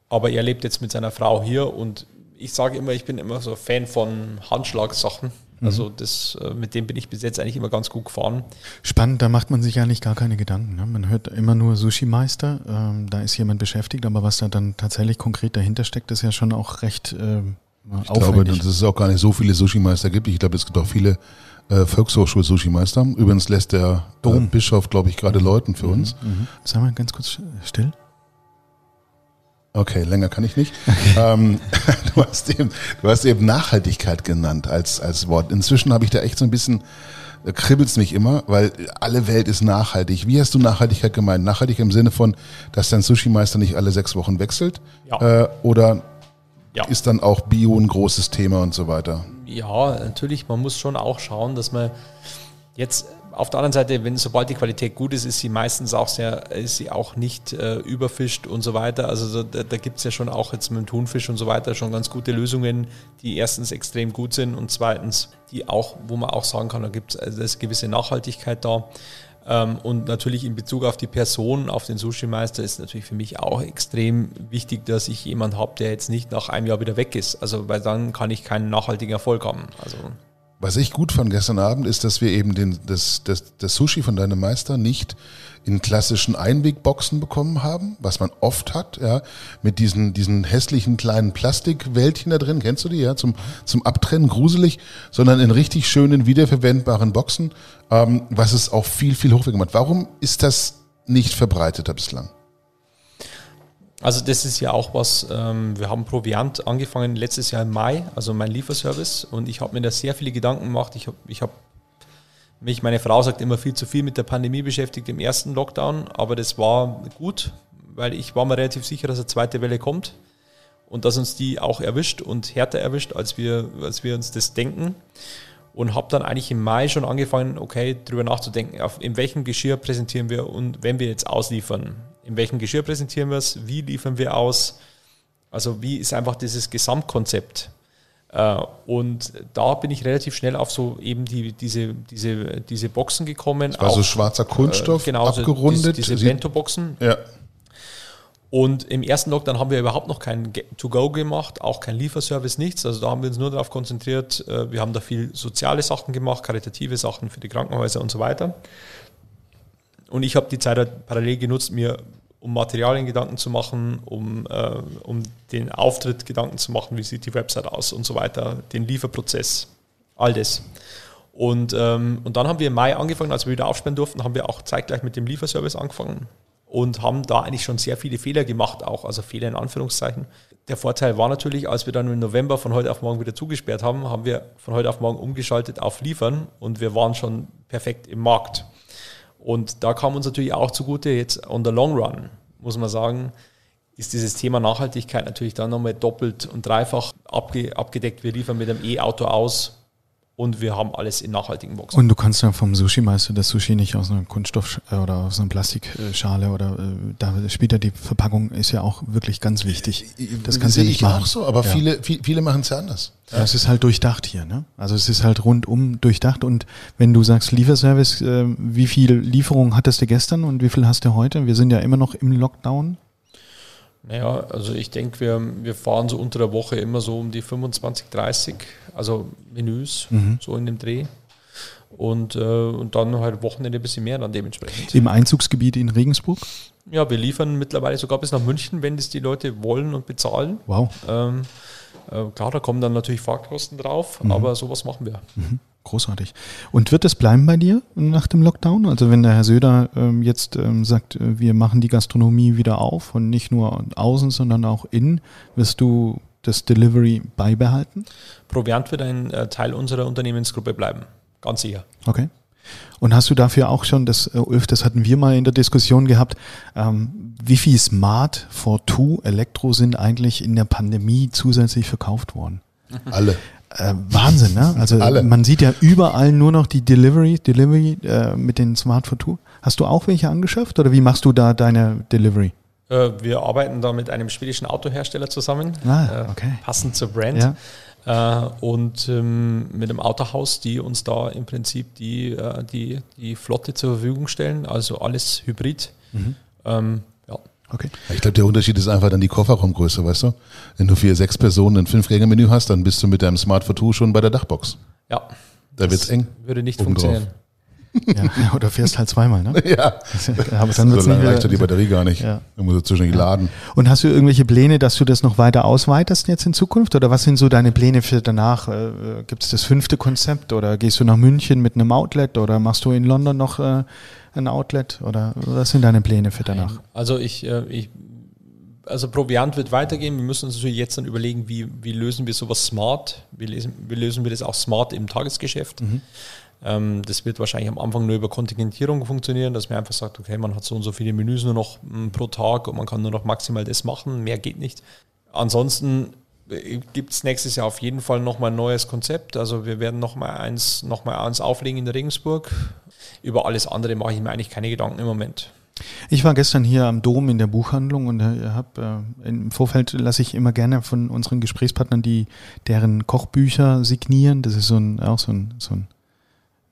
aber er lebt jetzt mit seiner Frau hier und ich sage immer, ich bin immer so Fan von Handschlagsachen. Mhm. Also das, äh, mit dem bin ich bis jetzt eigentlich immer ganz gut gefahren. Spannend, da macht man sich eigentlich gar keine Gedanken. Ne? Man hört immer nur Sushi-Meister, ähm, da ist jemand beschäftigt, aber was da dann tatsächlich konkret dahinter steckt, ist ja schon auch recht ähm, ich glaube, dass es auch gar nicht so viele Sushi-Meister gibt. Ich glaube, es gibt auch viele äh, Volkshochschul-Sushi-Meister. Übrigens lässt der äh, Bischof, glaube ich, gerade läuten für mhm. uns. Mhm. Sagen wir ganz kurz still. Okay, länger kann ich nicht. ähm, du, hast eben, du hast eben Nachhaltigkeit genannt als, als Wort. Inzwischen habe ich da echt so ein bisschen, da kribbelt es mich immer, weil alle Welt ist nachhaltig. Wie hast du Nachhaltigkeit gemeint? Nachhaltig im Sinne von, dass dein Sushi-Meister nicht alle sechs Wochen wechselt? Ja. Äh, oder ja. ist dann auch Bio ein großes Thema und so weiter? Ja, natürlich, man muss schon auch schauen, dass man jetzt auf der anderen Seite, wenn sobald die Qualität gut ist, ist sie meistens auch sehr, ist sie auch nicht äh, überfischt und so weiter. Also da, da gibt es ja schon auch jetzt mit dem Thunfisch und so weiter schon ganz gute Lösungen, die erstens extrem gut sind und zweitens, die auch, wo man auch sagen kann, da gibt es also eine gewisse Nachhaltigkeit da. Ähm, und natürlich in Bezug auf die Person, auf den Sushi-Meister, ist natürlich für mich auch extrem wichtig, dass ich jemanden habe, der jetzt nicht nach einem Jahr wieder weg ist. Also, weil dann kann ich keinen nachhaltigen Erfolg haben. Also was ich gut fand gestern Abend, ist, dass wir eben den, das, das, das Sushi von deinem Meister nicht in klassischen Einwegboxen bekommen haben, was man oft hat, ja, mit diesen, diesen hässlichen kleinen Plastikwäldchen da drin, kennst du die, ja, zum, zum Abtrennen, gruselig, sondern in richtig schönen, wiederverwendbaren Boxen, ähm, was es auch viel, viel hochwertiger macht. Warum ist das nicht verbreiteter bislang? Also das ist ja auch was, ähm, wir haben Proviant angefangen letztes Jahr im Mai, also mein Lieferservice und ich habe mir da sehr viele Gedanken gemacht. Ich habe ich hab mich, meine Frau sagt immer viel zu viel mit der Pandemie beschäftigt im ersten Lockdown, aber das war gut, weil ich war mir relativ sicher, dass eine zweite Welle kommt und dass uns die auch erwischt und härter erwischt, als wir, als wir uns das denken. Und habe dann eigentlich im Mai schon angefangen, okay, darüber nachzudenken, auf, in welchem Geschirr präsentieren wir und wenn wir jetzt ausliefern, in welchem Geschirr präsentieren wir es, wie liefern wir aus, also wie ist einfach dieses Gesamtkonzept. Äh, und da bin ich relativ schnell auf so eben die, diese, diese, diese Boxen gekommen. Also schwarzer Kunststoff, äh, genau, abgerundet. Diese, diese Bento-Boxen. Ja. Und im ersten Lockdown haben wir überhaupt noch kein To-Go gemacht, auch kein Lieferservice, nichts. Also da haben wir uns nur darauf konzentriert. Äh, wir haben da viel soziale Sachen gemacht, karitative Sachen für die Krankenhäuser und so weiter. Und ich habe die Zeit halt parallel genutzt, mir um Materialien Gedanken zu machen, um, äh, um den Auftritt Gedanken zu machen, wie sieht die Website aus und so weiter, den Lieferprozess, all das. Und, ähm, und dann haben wir im Mai angefangen, als wir wieder aufsperren durften, haben wir auch zeitgleich mit dem Lieferservice angefangen und haben da eigentlich schon sehr viele Fehler gemacht, auch, also Fehler in Anführungszeichen. Der Vorteil war natürlich, als wir dann im November von heute auf morgen wieder zugesperrt haben, haben wir von heute auf morgen umgeschaltet auf Liefern und wir waren schon perfekt im Markt. Und da kam uns natürlich auch zugute, jetzt on the long run, muss man sagen, ist dieses Thema Nachhaltigkeit natürlich dann nochmal doppelt und dreifach abgedeckt. Wir liefern mit einem E-Auto aus, und wir haben alles in nachhaltigen Boxen. Und du kannst ja vom Sushi-Meister das Sushi nicht aus einer Kunststoff- äh, oder aus einer Plastikschale oder äh, da spielt ja die Verpackung ist ja auch wirklich ganz wichtig. Das kannst du ja nicht machen. auch so, aber ja. viele, viele machen es ja anders. Ja, es ist halt durchdacht hier, ne? Also es ist halt rundum durchdacht und wenn du sagst Lieferservice, äh, wie viel Lieferung hattest du gestern und wie viel hast du heute? Wir sind ja immer noch im Lockdown. Naja, also ich denke, wir, wir fahren so unter der Woche immer so um die 25, 30, also Menüs, mhm. so in dem Dreh. Und, äh, und dann halt Wochenende ein bisschen mehr dann dementsprechend. Im Einzugsgebiet in Regensburg? Ja, wir liefern mittlerweile sogar bis nach München, wenn das die Leute wollen und bezahlen. Wow. Ähm, äh, klar, da kommen dann natürlich Fahrkosten drauf, mhm. aber sowas machen wir. Mhm. Großartig. Und wird es bleiben bei dir nach dem Lockdown? Also wenn der Herr Söder ähm, jetzt ähm, sagt, äh, wir machen die Gastronomie wieder auf und nicht nur außen, sondern auch innen, wirst du das Delivery beibehalten? Proviant wird ein äh, Teil unserer Unternehmensgruppe bleiben. Ganz sicher. Okay. Und hast du dafür auch schon, das, äh, Ulf, das hatten wir mal in der Diskussion gehabt, ähm, wie viel Smart for Two Elektro sind eigentlich in der Pandemie zusätzlich verkauft worden? Alle. Äh, Wahnsinn, ne? Also Alle. man sieht ja überall nur noch die Delivery, Delivery äh, mit den Smart for Two. Hast du auch welche angeschafft oder wie machst du da deine Delivery? Äh, wir arbeiten da mit einem schwedischen Autohersteller zusammen, ah, äh, okay. passend zur Brand. Ja. Äh, und ähm, mit einem Autohaus, die uns da im Prinzip die, äh, die, die Flotte zur Verfügung stellen, also alles Hybrid. Mhm. Ähm, Okay. Ich glaube, der Unterschied ist einfach dann die Kofferraumgröße, weißt du? Wenn du für sechs Personen ein Fünf-Gänge-Menü hast, dann bist du mit deinem Smart for Two schon bei der Dachbox. Ja. Da wird's eng. Würde nicht funktionieren. Ja, oder fährst halt zweimal, ne? Ja. Aber dann wird's so lange reicht die Batterie gar nicht. Ja. Dann musst du zwischendurch ja. laden. Und hast du irgendwelche Pläne, dass du das noch weiter ausweitest jetzt in Zukunft? Oder was sind so deine Pläne für danach? Äh, Gibt es das fünfte Konzept? Oder gehst du nach München mit einem Outlet? Oder machst du in London noch äh, ein Outlet? Oder was sind deine Pläne für danach? Also ich, äh, ich also Proviant wird weitergehen. Wir müssen uns natürlich jetzt dann überlegen, wie, wie lösen wir sowas smart? Wie lösen, wie lösen wir das auch smart im Tagesgeschäft? Mhm. Ähm, das wird wahrscheinlich am Anfang nur über Kontingentierung funktionieren, dass man einfach sagt, okay, man hat so und so viele Menüs nur noch m, hm, pro Tag und man kann nur noch maximal das machen, mehr geht nicht. Ansonsten äh, gibt es nächstes Jahr auf jeden Fall nochmal ein neues Konzept. Also wir werden nochmal eins, noch mal eins auflegen in Regensburg. Über alles andere mache ich mir eigentlich keine Gedanken im Moment. Ich war gestern hier am Dom in der Buchhandlung und äh, hab, äh, im Vorfeld lasse ich immer gerne von unseren Gesprächspartnern die deren Kochbücher signieren. Das ist so ein, auch so ein, so ein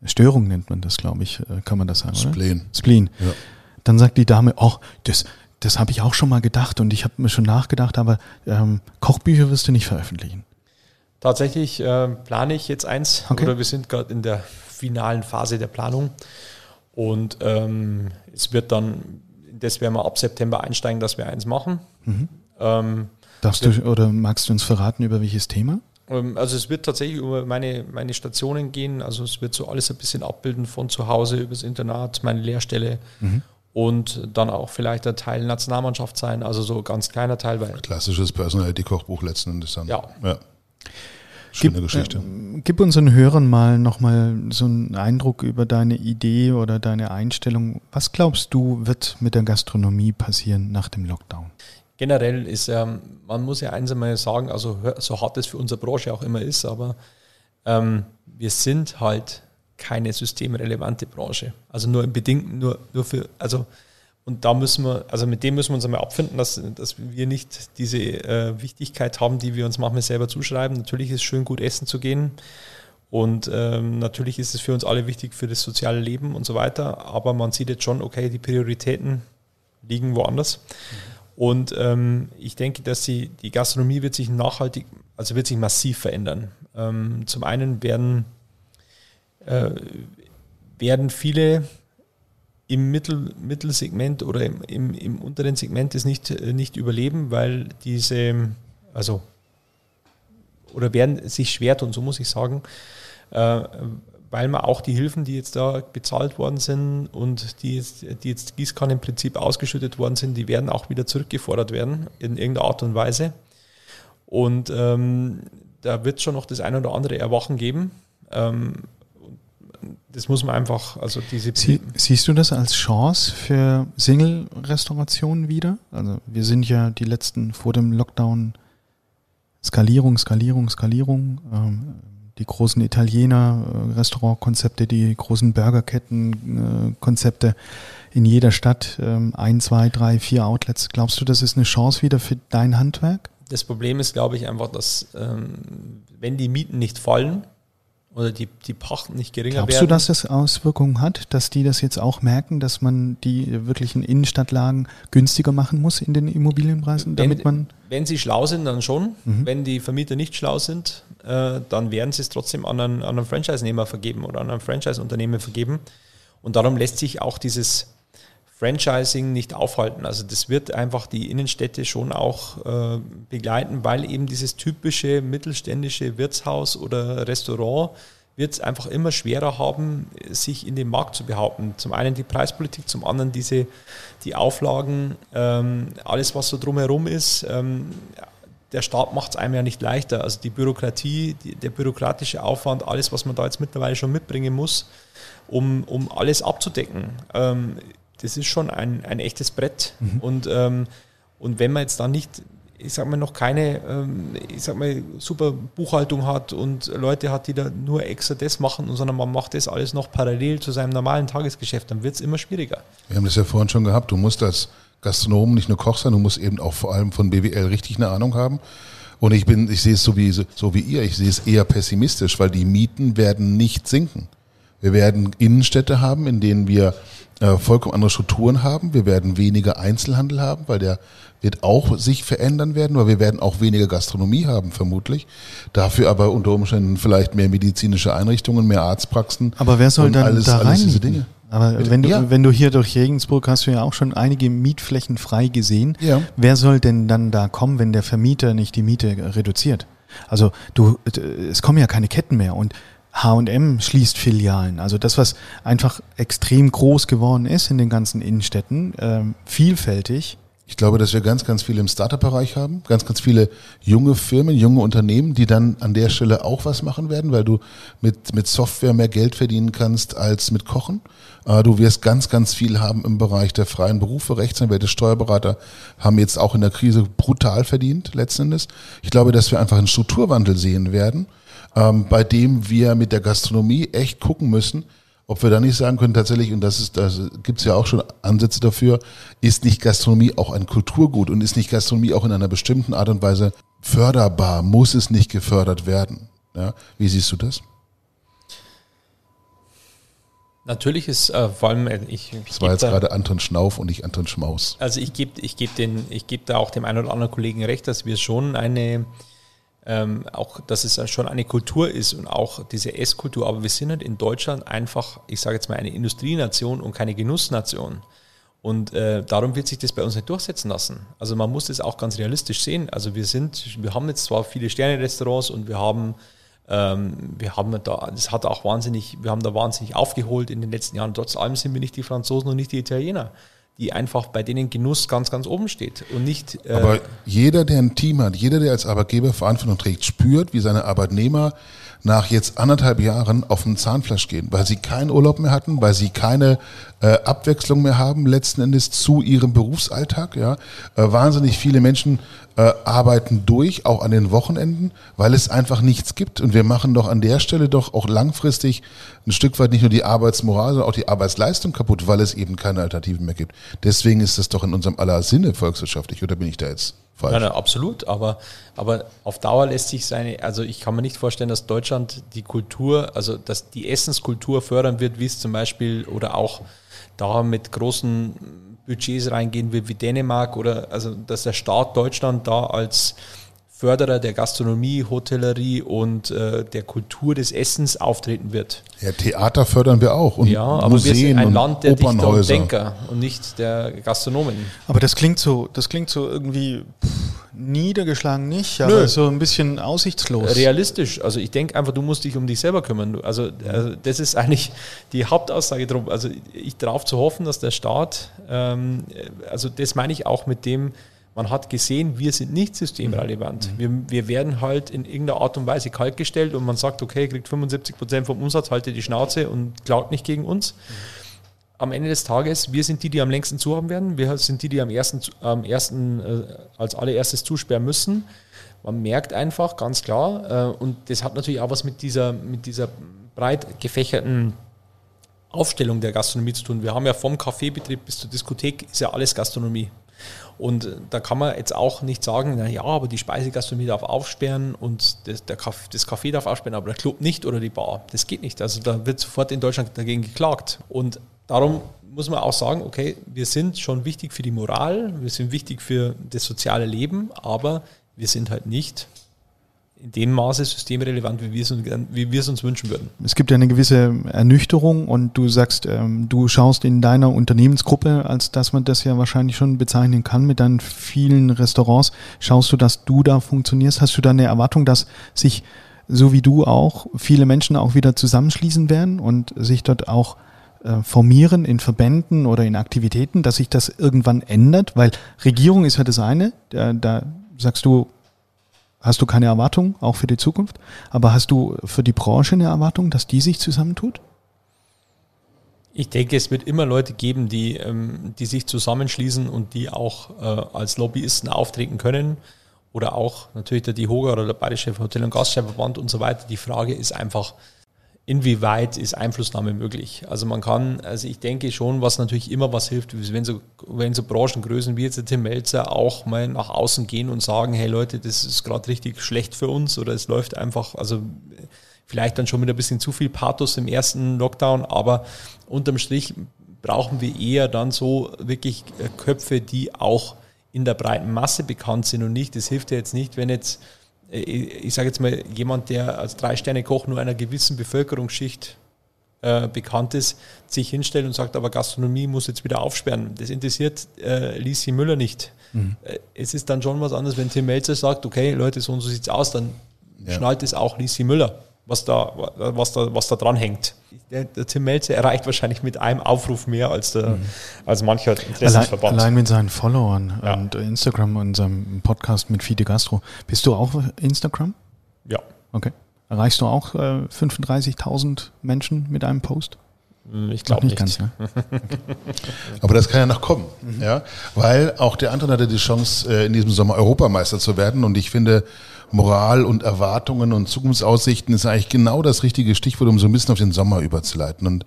Störung nennt man das, glaube ich, äh, kann man das sagen. Spleen. Oder? Spleen. Ja. Dann sagt die Dame, oh, das, das habe ich auch schon mal gedacht und ich habe mir schon nachgedacht, aber ähm, Kochbücher wirst du nicht veröffentlichen. Tatsächlich äh, plane ich jetzt eins okay. oder wir sind gerade in der finalen Phase der Planung. Und ähm, es wird dann, das werden wir ab September einsteigen, dass wir eins machen. Mhm. Ähm, Darfst du oder magst du uns verraten, über welches Thema? Ähm, also es wird tatsächlich über meine, meine Stationen gehen. Also es wird so alles ein bisschen abbilden von zu Hause übers Internat, meine Lehrstelle. Mhm. Und dann auch vielleicht ein Teil Nationalmannschaft sein, also so ganz kleiner Teil. Weil Klassisches Personality-Kochbuch letzten Endes dann. Ja. ja. Schöne gib, Geschichte. Äh, gib unseren Hörern mal nochmal so einen Eindruck über deine Idee oder deine Einstellung. Was glaubst du, wird mit der Gastronomie passieren nach dem Lockdown? generell ist ähm, man muss ja eins einmal sagen, also so hart es für unsere Branche auch immer ist, aber ähm, wir sind halt keine systemrelevante Branche. Also nur im Bedingten, nur, nur für, also und da müssen wir, also mit dem müssen wir uns einmal abfinden, dass, dass wir nicht diese äh, Wichtigkeit haben, die wir uns manchmal selber zuschreiben. Natürlich ist es schön, gut essen zu gehen. Und ähm, natürlich ist es für uns alle wichtig für das soziale Leben und so weiter. Aber man sieht jetzt schon, okay, die Prioritäten liegen woanders. Mhm. Und ähm, ich denke, dass die, die Gastronomie wird sich nachhaltig, also wird sich massiv verändern. Ähm, zum einen werden, äh, werden viele im Mittel, Mittelsegment oder im, im, im unteren Segment es nicht, äh, nicht überleben, weil diese, also, oder werden sich schwer tun, so muss ich sagen, äh, weil man auch die Hilfen, die jetzt da bezahlt worden sind und die jetzt, die jetzt Gießkanne im Prinzip ausgeschüttet worden sind, die werden auch wieder zurückgefordert werden in irgendeiner Art und Weise. Und ähm, da wird schon noch das ein oder andere Erwachen geben. Ähm, das muss man einfach, also diese. Sie, siehst du das als Chance für Single-Restaurationen wieder? Also wir sind ja die letzten vor dem Lockdown Skalierung, Skalierung, Skalierung. Ähm, die großen Italiener-Restaurantkonzepte, die großen Burgerketten-Konzepte äh, in jeder Stadt, ähm, ein, zwei, drei, vier Outlets. Glaubst du, das ist eine Chance wieder für dein Handwerk? Das Problem ist, glaube ich, einfach, dass ähm, wenn die Mieten nicht fallen, oder die, die Pachten nicht geringer Glaubst werden. Glaubst du, dass das Auswirkungen hat, dass die das jetzt auch merken, dass man die wirklichen Innenstadtlagen günstiger machen muss in den Immobilienpreisen, damit wenn, man wenn sie schlau sind, dann schon. Mhm. Wenn die Vermieter nicht schlau sind, äh, dann werden sie es trotzdem an einen, an einen Franchise-Nehmer vergeben oder an einen Franchise-Unternehmen vergeben. Und darum lässt sich auch dieses Franchising nicht aufhalten. Also das wird einfach die Innenstädte schon auch äh, begleiten, weil eben dieses typische mittelständische Wirtshaus oder Restaurant wird es einfach immer schwerer haben, sich in dem Markt zu behaupten. Zum einen die Preispolitik, zum anderen diese, die Auflagen, ähm, alles was so drumherum ist. Ähm, der Staat macht es einem ja nicht leichter. Also die Bürokratie, die, der bürokratische Aufwand, alles, was man da jetzt mittlerweile schon mitbringen muss, um, um alles abzudecken. Ähm, das ist schon ein, ein echtes Brett. Mhm. Und, ähm, und wenn man jetzt dann nicht, ich sag mal, noch keine, ähm, ich sag mal, super Buchhaltung hat und Leute hat, die da nur extra das machen, sondern man macht das alles noch parallel zu seinem normalen Tagesgeschäft, dann wird es immer schwieriger. Wir haben das ja vorhin schon gehabt, du musst als Gastronom nicht nur Koch sein, du musst eben auch vor allem von BWL richtig eine Ahnung haben. Und ich bin, ich sehe es so wie, so wie ihr, ich sehe es eher pessimistisch, weil die Mieten werden nicht sinken. Wir werden Innenstädte haben, in denen wir äh, vollkommen andere Strukturen haben. Wir werden weniger Einzelhandel haben, weil der wird auch sich verändern werden, weil wir werden auch weniger Gastronomie haben, vermutlich. Dafür aber unter Umständen vielleicht mehr medizinische Einrichtungen, mehr Arztpraxen. Aber wer soll dann alles, da rein? Alles diese Dinge. Aber wenn du, ja. wenn du hier durch Regensburg hast du ja auch schon einige Mietflächen frei gesehen. Ja. Wer soll denn dann da kommen, wenn der Vermieter nicht die Miete reduziert? Also du, es kommen ja keine Ketten mehr und H&M schließt Filialen. Also das, was einfach extrem groß geworden ist in den ganzen Innenstädten, ähm, vielfältig. Ich glaube, dass wir ganz, ganz viele im Startup-Bereich haben, ganz, ganz viele junge Firmen, junge Unternehmen, die dann an der Stelle auch was machen werden, weil du mit, mit Software mehr Geld verdienen kannst als mit Kochen. Äh, du wirst ganz, ganz viel haben im Bereich der freien Berufe. Rechtsanwälte, Steuerberater haben jetzt auch in der Krise brutal verdient, letzten Endes. Ich glaube, dass wir einfach einen Strukturwandel sehen werden ähm, bei dem wir mit der Gastronomie echt gucken müssen, ob wir da nicht sagen können, tatsächlich, und das ist, da gibt es ja auch schon Ansätze dafür, ist nicht Gastronomie auch ein Kulturgut und ist nicht Gastronomie auch in einer bestimmten Art und Weise förderbar? Muss es nicht gefördert werden? Ja, wie siehst du das? Natürlich ist äh, vor allem äh, ich. ich das war jetzt da, gerade Anton Schnauf und nicht Anton Schmaus. Also ich gebe ich geb den ich gebe da auch dem einen oder anderen Kollegen recht, dass wir schon eine ähm, auch, dass es schon eine Kultur ist und auch diese Esskultur. Aber wir sind halt in Deutschland einfach, ich sage jetzt mal, eine Industrienation und keine Genussnation. Und äh, darum wird sich das bei uns nicht durchsetzen lassen. Also man muss das auch ganz realistisch sehen. Also wir sind, wir haben jetzt zwar viele Sterne-Restaurants und wir haben, ähm, wir haben da, das hat auch wahnsinnig, wir haben da wahnsinnig aufgeholt in den letzten Jahren. Trotz allem sind wir nicht die Franzosen und nicht die Italiener die einfach bei denen Genuss ganz, ganz oben steht und nicht. Äh Aber jeder, der ein Team hat, jeder, der als Arbeitgeber Verantwortung trägt, spürt, wie seine Arbeitnehmer nach jetzt anderthalb Jahren auf den Zahnfleisch gehen, weil sie keinen Urlaub mehr hatten, weil sie keine äh, Abwechslung mehr haben, letzten Endes zu ihrem Berufsalltag. Ja, äh, wahnsinnig viele Menschen äh, arbeiten durch, auch an den Wochenenden, weil es einfach nichts gibt. Und wir machen doch an der Stelle doch auch langfristig ein Stück weit nicht nur die Arbeitsmoral, sondern auch die Arbeitsleistung kaputt, weil es eben keine Alternativen mehr gibt. Deswegen ist das doch in unserem aller Sinne volkswirtschaftlich, oder bin ich da jetzt? falsch. Nein, nein, absolut, aber, aber auf Dauer lässt sich seine, also ich kann mir nicht vorstellen, dass Deutschland die Kultur, also dass die Essenskultur fördern wird, wie es zum Beispiel oder auch da mit großen Budgets reingehen wird wie Dänemark oder also dass der Staat Deutschland da als Förderer der Gastronomie, Hotellerie und äh, der Kultur des Essens auftreten wird. Ja, Theater fördern wir auch und ja, aber Museen wir sind ein Land der Dichter und Denker und nicht der Gastronomen. Aber das klingt so, das klingt so irgendwie pff, niedergeschlagen nicht, aber Nö. so ein bisschen aussichtslos. Realistisch. Also ich denke einfach, du musst dich um dich selber kümmern. Also, also das ist eigentlich die Hauptaussage drum. Also ich darauf zu hoffen, dass der Staat, ähm, also das meine ich auch mit dem, man hat gesehen, wir sind nicht systemrelevant. Mhm. Wir, wir werden halt in irgendeiner Art und Weise kaltgestellt und man sagt, okay, kriegt 75 Prozent vom Umsatz, halte die Schnauze und klaut nicht gegen uns. Mhm. Am Ende des Tages, wir sind die, die am längsten zu haben werden. Wir sind die, die am ersten, am ersten äh, als allererstes zusperren müssen. Man merkt einfach ganz klar, äh, und das hat natürlich auch was mit dieser, mit dieser breit gefächerten Aufstellung der Gastronomie zu tun. Wir haben ja vom Kaffeebetrieb bis zur Diskothek ist ja alles Gastronomie. Und da kann man jetzt auch nicht sagen, na ja, aber die Speisegastronomie darf aufsperren und das, der Kaffee, das Café darf aufsperren, aber der Club nicht oder die Bar. Das geht nicht. Also da wird sofort in Deutschland dagegen geklagt. Und darum muss man auch sagen, okay, wir sind schon wichtig für die Moral, wir sind wichtig für das soziale Leben, aber wir sind halt nicht in dem Maße systemrelevant, wie wir, es, wie wir es uns wünschen würden. Es gibt ja eine gewisse Ernüchterung und du sagst, ähm, du schaust in deiner Unternehmensgruppe, als dass man das ja wahrscheinlich schon bezeichnen kann, mit deinen vielen Restaurants, schaust du, dass du da funktionierst? Hast du da eine Erwartung, dass sich, so wie du auch, viele Menschen auch wieder zusammenschließen werden und sich dort auch äh, formieren in Verbänden oder in Aktivitäten, dass sich das irgendwann ändert? Weil Regierung ist ja das eine, da, da sagst du, hast du keine Erwartung, auch für die Zukunft. Aber hast du für die Branche eine Erwartung, dass die sich zusammentut? Ich denke, es wird immer Leute geben, die, ähm, die sich zusammenschließen und die auch äh, als Lobbyisten auftreten können. Oder auch natürlich der DIHOGA oder der Bayerische Hotel- und Gaststättenverband und so weiter. Die Frage ist einfach, inwieweit ist Einflussnahme möglich? Also man kann, also ich denke schon, was natürlich immer was hilft, wenn so, wenn so Branchengrößen wie jetzt der Tim Melzer auch mal nach außen gehen und sagen, hey Leute, das ist gerade richtig schlecht für uns oder es läuft einfach, also vielleicht dann schon mit ein bisschen zu viel Pathos im ersten Lockdown, aber unterm Strich brauchen wir eher dann so wirklich Köpfe, die auch in der breiten Masse bekannt sind und nicht, das hilft ja jetzt nicht, wenn jetzt ich sage jetzt mal, jemand, der als Drei-Sterne-Koch nur einer gewissen Bevölkerungsschicht äh, bekannt ist, sich hinstellt und sagt, aber Gastronomie muss jetzt wieder aufsperren. Das interessiert äh, Lisi Müller nicht. Mhm. Äh, es ist dann schon was anderes, wenn Tim Melzer sagt, okay, Leute, so und so sieht es aus, dann ja. schnallt es auch Lisi Müller, was da, was da, was da dran hängt der, der, Tim Melzer erreicht wahrscheinlich mit einem Aufruf mehr als, der, mhm. als mancher Interessensverband. Allein, allein mit seinen Followern ja. und Instagram und seinem Podcast mit Fide Gastro. Bist du auch Instagram? Ja. Okay. Erreichst du auch äh, 35.000 Menschen mit einem Post? Hm, ich glaube nicht, nicht. Ganz, ne? okay. Aber das kann ja noch kommen, mhm. ja, weil auch der Anton hatte die Chance, äh, in diesem Sommer Europameister zu werden und ich finde, Moral und Erwartungen und Zukunftsaussichten ist eigentlich genau das richtige Stichwort, um so ein bisschen auf den Sommer überzuleiten. Und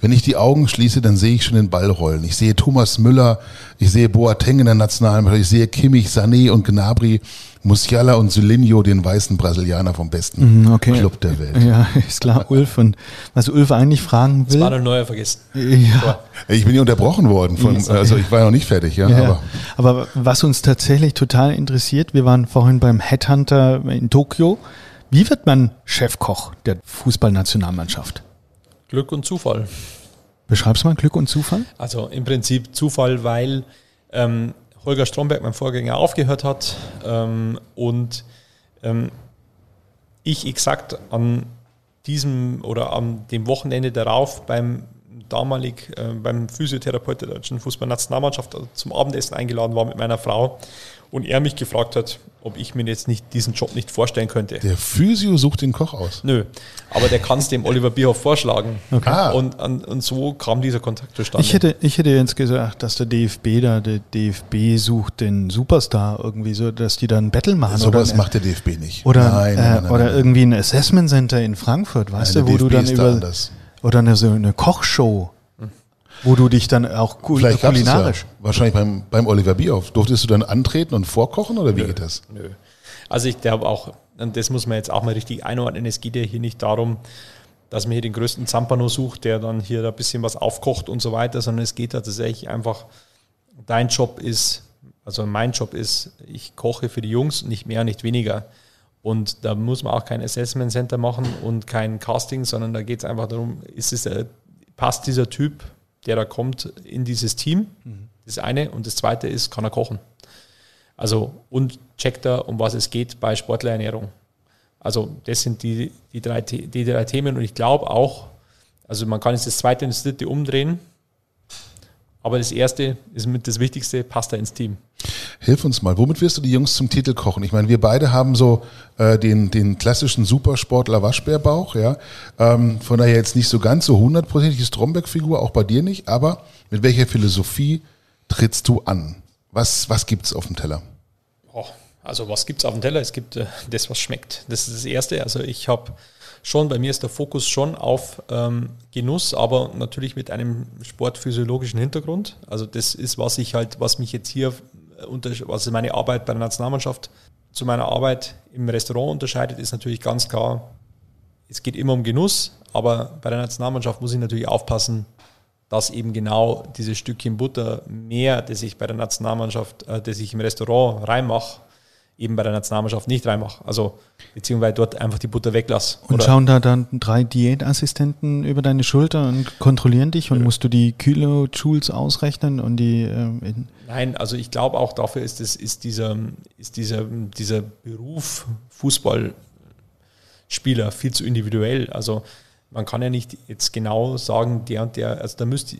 wenn ich die Augen schließe, dann sehe ich schon den Ball rollen. Ich sehe Thomas Müller, ich sehe Boateng in der Nationalmannschaft, ich sehe Kimmich, Sané und Gnabry, Musiala und Silinho, den weißen Brasilianer vom besten mhm, okay. Club der Welt. Ja, ist klar, Ulf. Und was Ulf eigentlich fragen will. Das war eine neue vergessen. Ja. Ich bin hier unterbrochen worden. Von, also ich war ja noch nicht fertig. Ja, ja. Aber. aber was uns tatsächlich total interessiert, wir waren vorhin beim Headhunter in Tokio. Wie wird man Chefkoch der Fußballnationalmannschaft? Glück und Zufall. Beschreib's mal, Glück und Zufall? Also im Prinzip Zufall, weil ähm, Holger Stromberg, mein Vorgänger, aufgehört hat ähm, und ähm, ich exakt an diesem oder an dem Wochenende darauf beim damalig äh, beim Physiotherapeut der deutschen Fußballnationalmannschaft also zum Abendessen eingeladen war mit meiner Frau und er mich gefragt hat, ob ich mir jetzt nicht diesen Job nicht vorstellen könnte. Der Physio sucht den Koch aus. Nö, aber der kann es dem Oliver Bierhoff vorschlagen. Okay. Ah. Und, und, und, so kam dieser Kontakt zustande. Ich hätte, ich hätte jetzt gesagt, dass der DFB da, der DFB sucht den Superstar irgendwie so, dass die da ein Battle machen. So was macht der DFB nicht. Oder, nein, nein, nein, oder irgendwie ein Assessment Center in Frankfurt, weißt du, wo DFB du dann über. Da oder eine, so eine Kochshow wo du dich dann auch kul Vielleicht kulinarisch. Ja. Wahrscheinlich beim, beim Oliver Bierhoff. Durftest du dann antreten und vorkochen oder wie nö, geht das? Nö. Also ich glaube auch, und das muss man jetzt auch mal richtig einordnen, es geht ja hier nicht darum, dass man hier den größten Zampano sucht, der dann hier ein bisschen was aufkocht und so weiter, sondern es geht tatsächlich einfach, dein Job ist, also mein Job ist, ich koche für die Jungs, nicht mehr, nicht weniger. Und da muss man auch kein Assessment Center machen und kein Casting, sondern da geht es einfach darum, ist es, passt dieser Typ der da kommt in dieses Team. Mhm. Das eine. Und das zweite ist, kann er kochen. Also, und checkt er, um was es geht bei Sportlerernährung. Also, das sind die, die, drei, die drei Themen. Und ich glaube auch, also man kann jetzt das zweite und das dritte umdrehen. Aber das erste ist mit das Wichtigste, passt er ins Team. Hilf uns mal, womit wirst du die Jungs zum Titel kochen? Ich meine, wir beide haben so äh, den, den klassischen Supersportler Waschbärbauch, ja. Ähm, von daher jetzt nicht so ganz so hundertprozentige Stromberg-Figur, auch bei dir nicht, aber mit welcher Philosophie trittst du an? Was, was gibt's auf dem Teller? Oh, also was gibt's auf dem Teller? Es gibt äh, das, was schmeckt. Das ist das Erste. Also ich habe schon, bei mir ist der Fokus schon auf ähm, Genuss, aber natürlich mit einem sportphysiologischen Hintergrund. Also das ist, was ich halt, was mich jetzt hier unter, was meine Arbeit bei der Nationalmannschaft zu meiner Arbeit im Restaurant unterscheidet, ist natürlich ganz klar, es geht immer um Genuss, aber bei der Nationalmannschaft muss ich natürlich aufpassen, dass eben genau dieses Stückchen Butter mehr, das ich bei der Nationalmannschaft, äh, das ich im Restaurant reinmache, eben bei der Nationalmannschaft nicht reinmache. Also beziehungsweise dort einfach die Butter weglasse. Und Oder schauen da dann drei Diätassistenten über deine Schulter und kontrollieren dich und ja. musst du die Kilojoules ausrechnen und die äh, Nein, also ich glaube auch dafür ist es ist dieser ist dieser dieser Beruf Fußballspieler viel zu individuell. Also man kann ja nicht jetzt genau sagen, der und der, also da müsste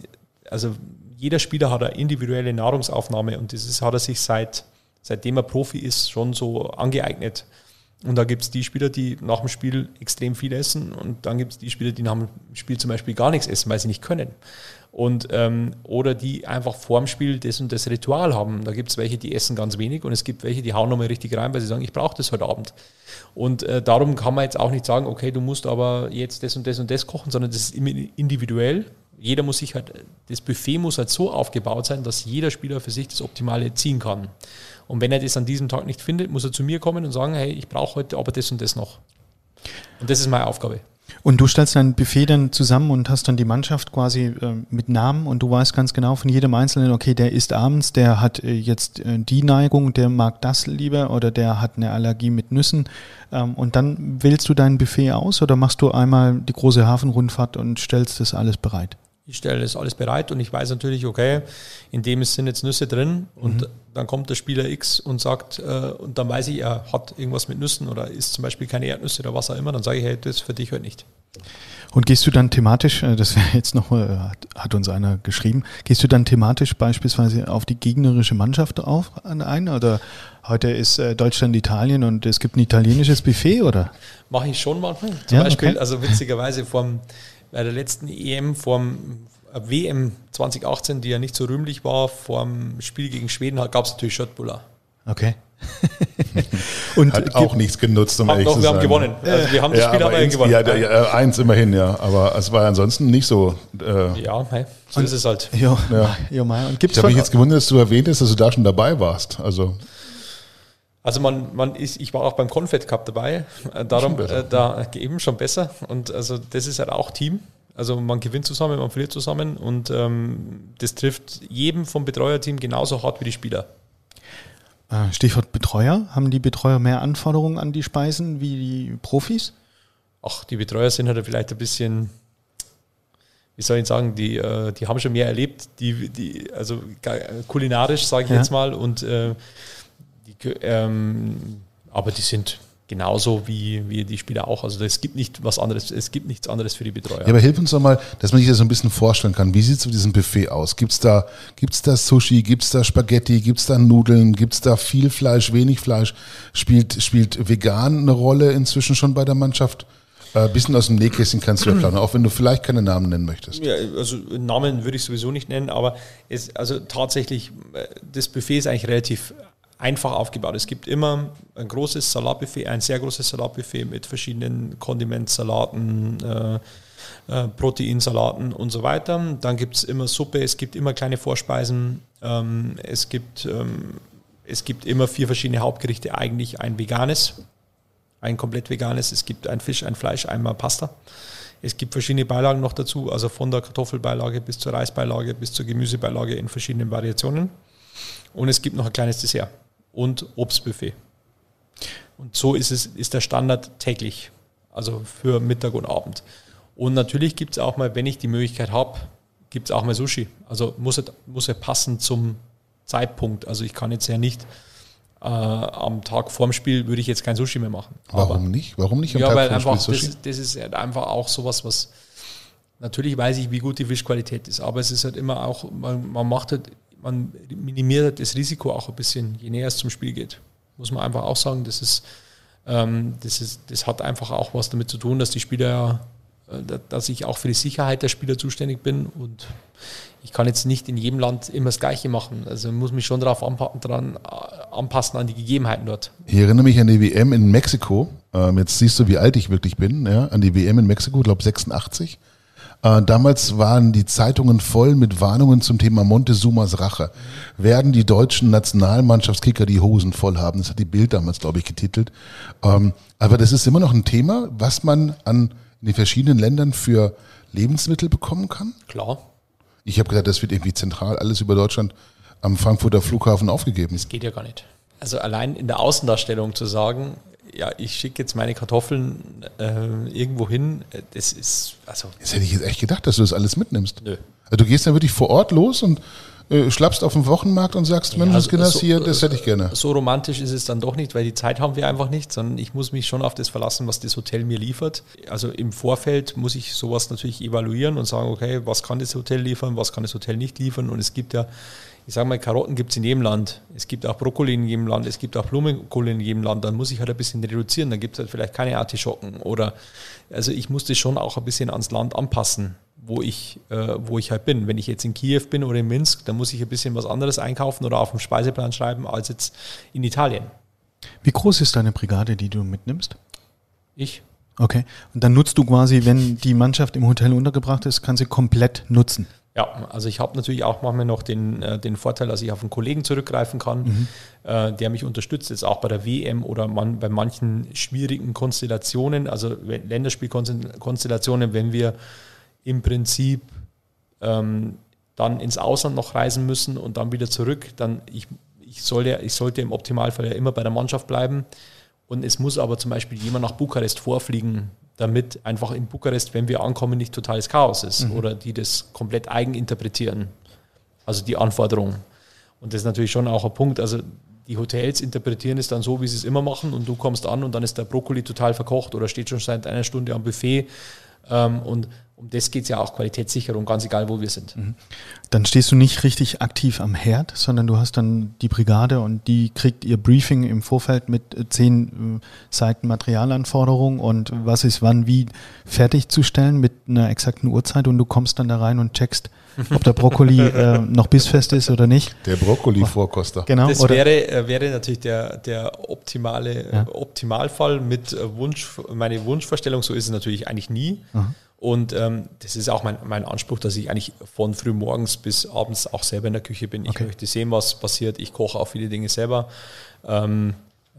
also jeder Spieler hat eine individuelle Nahrungsaufnahme und das ist, hat er sich seit seitdem er Profi ist, schon so angeeignet. Und da gibt es die Spieler, die nach dem Spiel extrem viel essen und dann gibt es die Spieler, die nach dem Spiel zum Beispiel gar nichts essen, weil sie nicht können. Und, ähm, oder die einfach vorm Spiel das und das Ritual haben. Da gibt es welche, die essen ganz wenig und es gibt welche, die hauen nochmal richtig rein, weil sie sagen, ich brauche das heute Abend. Und äh, darum kann man jetzt auch nicht sagen, okay, du musst aber jetzt das und das und das kochen, sondern das ist immer individuell. Jeder muss sich halt, das Buffet muss halt so aufgebaut sein, dass jeder Spieler für sich das Optimale ziehen kann. Und wenn er das an diesem Tag nicht findet, muss er zu mir kommen und sagen, hey, ich brauche heute aber das und das noch. Und das ist meine Aufgabe. Und du stellst dein Buffet dann zusammen und hast dann die Mannschaft quasi äh, mit Namen und du weißt ganz genau von jedem Einzelnen, okay, der isst abends, der hat äh, jetzt äh, die Neigung, der mag das lieber oder der hat eine Allergie mit Nüssen. Ähm, und dann wählst du dein Buffet aus oder machst du einmal die große Hafenrundfahrt und stellst das alles bereit? Ich stelle das alles bereit und ich weiß natürlich, okay, in dem sind jetzt Nüsse drin und mhm. dann kommt der Spieler X und sagt, äh, und dann weiß ich, er hat irgendwas mit Nüssen oder isst zum Beispiel keine Erdnüsse oder was auch immer, dann sage ich, hey, das ist für dich heute nicht. Und gehst du dann thematisch, äh, das wäre jetzt noch, hat, hat uns einer geschrieben, gehst du dann thematisch beispielsweise auf die gegnerische Mannschaft auf ein oder heute ist äh, Deutschland Italien und es gibt ein italienisches Buffet oder? Mache ich schon manchmal. Zum ja, Beispiel, okay. also witzigerweise vom bei der letzten EM vorm WM 2018, die ja nicht so rühmlich war, vorm Spiel gegen Schweden, gab es natürlich Schöttbuller. Okay. und hat auch nichts genutzt, um ehrlich noch, zu Wir haben gewonnen. Also wir haben das ja, Spiel aber gewonnen. Ja, der, ja, eins immerhin, ja. Aber es war ansonsten nicht so. Äh ja, hey, so und, ist es halt. Ja, ja. ja und gibt's ich habe mich jetzt gewundert, dass du erwähnt hast, dass du da schon dabei warst. Also also man, man ist, ich war auch beim Confed Cup dabei, äh, darum äh, da eben schon besser. Und also das ist halt auch Team. Also man gewinnt zusammen, man verliert zusammen und ähm, das trifft jedem vom Betreuerteam genauso hart wie die Spieler. Äh, Stichwort Betreuer. Haben die Betreuer mehr Anforderungen an die Speisen wie die Profis? Ach, die Betreuer sind halt vielleicht ein bisschen, wie soll ich sagen, die, äh, die haben schon mehr erlebt, die, die also kulinarisch, sage ich ja. jetzt mal, und äh, die, ähm, aber die sind, genauso wie, wie die Spieler auch. Also es gibt nicht was anderes, es gibt nichts anderes für die Betreuer. Ja, aber hilf uns doch mal, dass man sich das so ein bisschen vorstellen kann. Wie sieht es mit diesem Buffet aus? Gibt es da, gibt's da Sushi, gibt es da Spaghetti, gibt es da Nudeln, gibt es da viel Fleisch, wenig Fleisch? Spielt, spielt vegan eine Rolle inzwischen schon bei der Mannschaft? Ein äh, bisschen aus dem Nähkästchen kannst du ja planen, auch wenn du vielleicht keine Namen nennen möchtest. Ja, also Namen würde ich sowieso nicht nennen, aber es, also tatsächlich, äh, das Buffet ist eigentlich relativ einfach aufgebaut. Es gibt immer ein großes Salatbuffet, ein sehr großes Salatbuffet mit verschiedenen Kondimentsalaten, äh, äh, Proteinsalaten und so weiter. Dann gibt es immer Suppe, es gibt immer kleine Vorspeisen, ähm, es, gibt, ähm, es gibt immer vier verschiedene Hauptgerichte, eigentlich ein veganes, ein komplett veganes, es gibt ein Fisch, ein Fleisch, einmal Pasta. Es gibt verschiedene Beilagen noch dazu, also von der Kartoffelbeilage bis zur Reisbeilage bis zur Gemüsebeilage in verschiedenen Variationen. Und es gibt noch ein kleines Dessert und Obstbuffet. Und so ist es, ist der Standard täglich, also für Mittag und Abend. Und natürlich gibt es auch mal, wenn ich die Möglichkeit habe, gibt es auch mal Sushi. Also muss er, muss er passen zum Zeitpunkt. Also ich kann jetzt ja nicht äh, am Tag vorm Spiel würde ich jetzt kein Sushi mehr machen. Warum Aber, nicht? Warum nicht am ja, Tag weil vorm einfach, Spiel? Das, das ist halt einfach auch sowas, was natürlich weiß ich, wie gut die Fischqualität ist, aber es ist halt immer auch, man, man macht halt man minimiert das Risiko auch ein bisschen, je näher es zum Spiel geht. Muss man einfach auch sagen, das ist, ähm, das ist, das hat einfach auch was damit zu tun, dass die Spieler, äh, dass ich auch für die Sicherheit der Spieler zuständig bin und ich kann jetzt nicht in jedem Land immer das Gleiche machen. Also ich muss mich schon darauf anpa dran, äh, anpassen an die Gegebenheiten dort. Ich erinnere mich an die WM in Mexiko. Ähm, jetzt siehst du, wie alt ich wirklich bin. Ja? An die WM in Mexiko, ich glaube 86. Äh, damals waren die Zeitungen voll mit Warnungen zum Thema Montezumas Rache. Werden die deutschen Nationalmannschaftskicker die Hosen voll haben? Das hat die Bild damals, glaube ich, getitelt. Ähm, aber das ist immer noch ein Thema, was man an in den verschiedenen Ländern für Lebensmittel bekommen kann? Klar. Ich habe gedacht, das wird irgendwie zentral alles über Deutschland am Frankfurter Flughafen aufgegeben. Das geht ja gar nicht. Also allein in der Außendarstellung zu sagen, ja, ich schicke jetzt meine Kartoffeln äh, irgendwo hin, äh, das ist, also. Das hätte ich jetzt echt gedacht, dass du das alles mitnimmst. Nö. Also du gehst dann wirklich vor Ort los und äh, schlappst auf den Wochenmarkt und sagst, Mensch, ja, also, Kinders, so, hier, das hätte ich gerne. So romantisch ist es dann doch nicht, weil die Zeit haben wir einfach nicht, sondern ich muss mich schon auf das verlassen, was das Hotel mir liefert. Also im Vorfeld muss ich sowas natürlich evaluieren und sagen, okay, was kann das Hotel liefern, was kann das Hotel nicht liefern und es gibt ja ich sage mal, Karotten gibt es in jedem Land. Es gibt auch Brokkoli in jedem Land, es gibt auch Blumenkohl in jedem Land. Dann muss ich halt ein bisschen reduzieren. Dann gibt es halt vielleicht keine Artischocken. Oder also ich muss das schon auch ein bisschen ans Land anpassen, wo ich, äh, wo ich halt bin. Wenn ich jetzt in Kiew bin oder in Minsk, dann muss ich ein bisschen was anderes einkaufen oder auf dem Speiseplan schreiben als jetzt in Italien. Wie groß ist deine Brigade, die du mitnimmst? Ich. Okay. Und dann nutzt du quasi, wenn die Mannschaft im Hotel untergebracht ist, kann sie komplett nutzen. Ja, also ich habe natürlich auch manchmal noch den, äh, den Vorteil, dass ich auf einen Kollegen zurückgreifen kann, mhm. äh, der mich unterstützt, jetzt auch bei der WM oder man, bei manchen schwierigen Konstellationen, also Länderspielkonstellationen, wenn wir im Prinzip ähm, dann ins Ausland noch reisen müssen und dann wieder zurück, dann ich, ich, sollte, ich sollte im Optimalfall ja immer bei der Mannschaft bleiben. Und es muss aber zum Beispiel jemand nach Bukarest vorfliegen, damit einfach in Bukarest, wenn wir ankommen, nicht totales Chaos ist mhm. oder die das komplett eigen interpretieren. Also die Anforderungen. Und das ist natürlich schon auch ein Punkt. Also die Hotels interpretieren es dann so, wie sie es immer machen und du kommst an und dann ist der Brokkoli total verkocht oder steht schon seit einer Stunde am Buffet. Ähm, und um das geht es ja auch Qualitätssicherung, ganz egal, wo wir sind. Mhm. Dann stehst du nicht richtig aktiv am Herd, sondern du hast dann die Brigade und die kriegt ihr Briefing im Vorfeld mit äh, zehn äh, Seiten Materialanforderungen und was ist wann wie fertigzustellen mit einer exakten Uhrzeit und du kommst dann da rein und checkst, ob der Brokkoli äh, noch bissfest ist oder nicht. Der Brokkoli-Vorkoster. Genau. Das wäre, äh, wäre natürlich der, der optimale ja. Optimalfall mit Wunsch, meine Wunschvorstellung, so ist es natürlich eigentlich nie. Aha. Und ähm, das ist auch mein, mein Anspruch, dass ich eigentlich von früh morgens bis abends auch selber in der Küche bin. Ich okay. möchte sehen, was passiert. Ich koche auch viele Dinge selber. Ähm,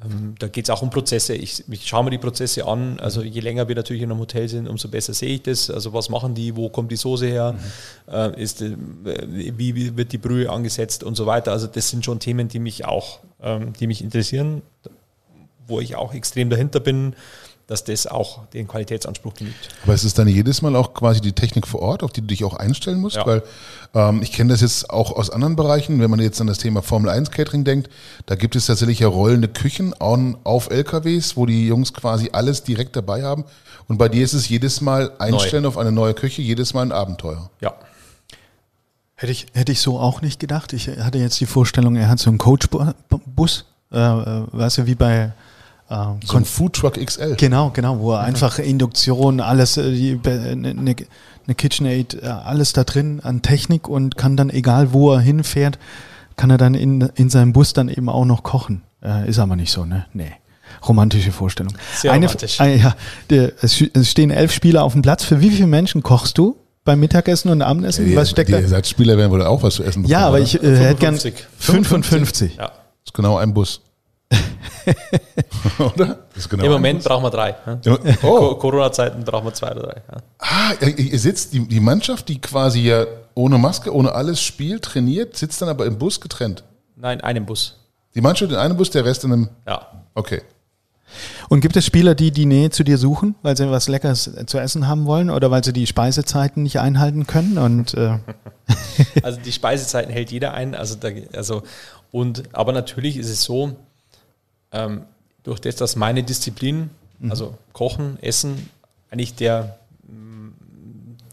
ähm, da geht es auch um Prozesse. Ich, ich schaue mir die Prozesse an. Also je länger wir natürlich in einem Hotel sind, umso besser sehe ich das. Also was machen die, wo kommt die Soße her, mhm. äh, ist, äh, wie, wie, wird die Brühe angesetzt und so weiter. Also das sind schon Themen, die mich auch, ähm, die mich interessieren, wo ich auch extrem dahinter bin dass das auch den Qualitätsanspruch genügt. Aber ist es dann jedes Mal auch quasi die Technik vor Ort, auf die du dich auch einstellen musst? Ja. Weil ähm, ich kenne das jetzt auch aus anderen Bereichen, wenn man jetzt an das Thema Formel 1 Catering denkt, da gibt es tatsächlich ja rollende Küchen on, auf LKWs, wo die Jungs quasi alles direkt dabei haben. Und bei dir ist es jedes Mal einstellen auf eine neue Küche, jedes Mal ein Abenteuer. Ja. Hätte ich, hätte ich so auch nicht gedacht. Ich hatte jetzt die Vorstellung, er hat so einen Coach-Bus, äh, äh, weißt du, wie bei äh, So ein Foodtruck XL. Genau, genau, wo er einfach Induktion, alles, äh, die- eine ne, ne KitchenAid, äh, alles da drin an Technik und kann dann, egal wo er hinfährt, kann er dann in, in seinem Bus dann eben auch noch kochen. Äh, ist aber nicht so, ne? Nee. Romantische Vorstellung. Sehr Eine, romantisch. Äh, ja, der, es es stehen elf Spieler auf dem Platz. Für wie viele Menschen kochst du beim Mittagessen und Abendessen? Die, Was steckt die da? Ersatzspieler werden wohl auch was zu essen bekommen. Ja, aber oder? ich äh, hätte gern 55. 55. ja. Das ist genau ein Bus. oder? Genau Im Moment brauchen wir drei. Ja. Oh, Corona-Zeiten brauchen wir zwei oder drei. Ja. ah, ihr sitzt, die, die Mannschaft, die quasi ja ohne Maske, ohne alles spielt, trainiert, sitzt dann aber im Bus getrennt. Nein, einen Bus. Die Mannschaft in einem Bus, der Rest in einem. Ja. Okay. Und gibt es Spieler, die die Nähe zu dir suchen, weil sie was Leckeres zu essen haben wollen oder weil sie die Speisezeiten nicht einhalten können? Und äh, Also die Speisezeiten hält jeder ein. Also, da, also und aber natürlich ist es so, ähm, durch das, dass meine Disziplin, also Kochen, Essen, eigentlich der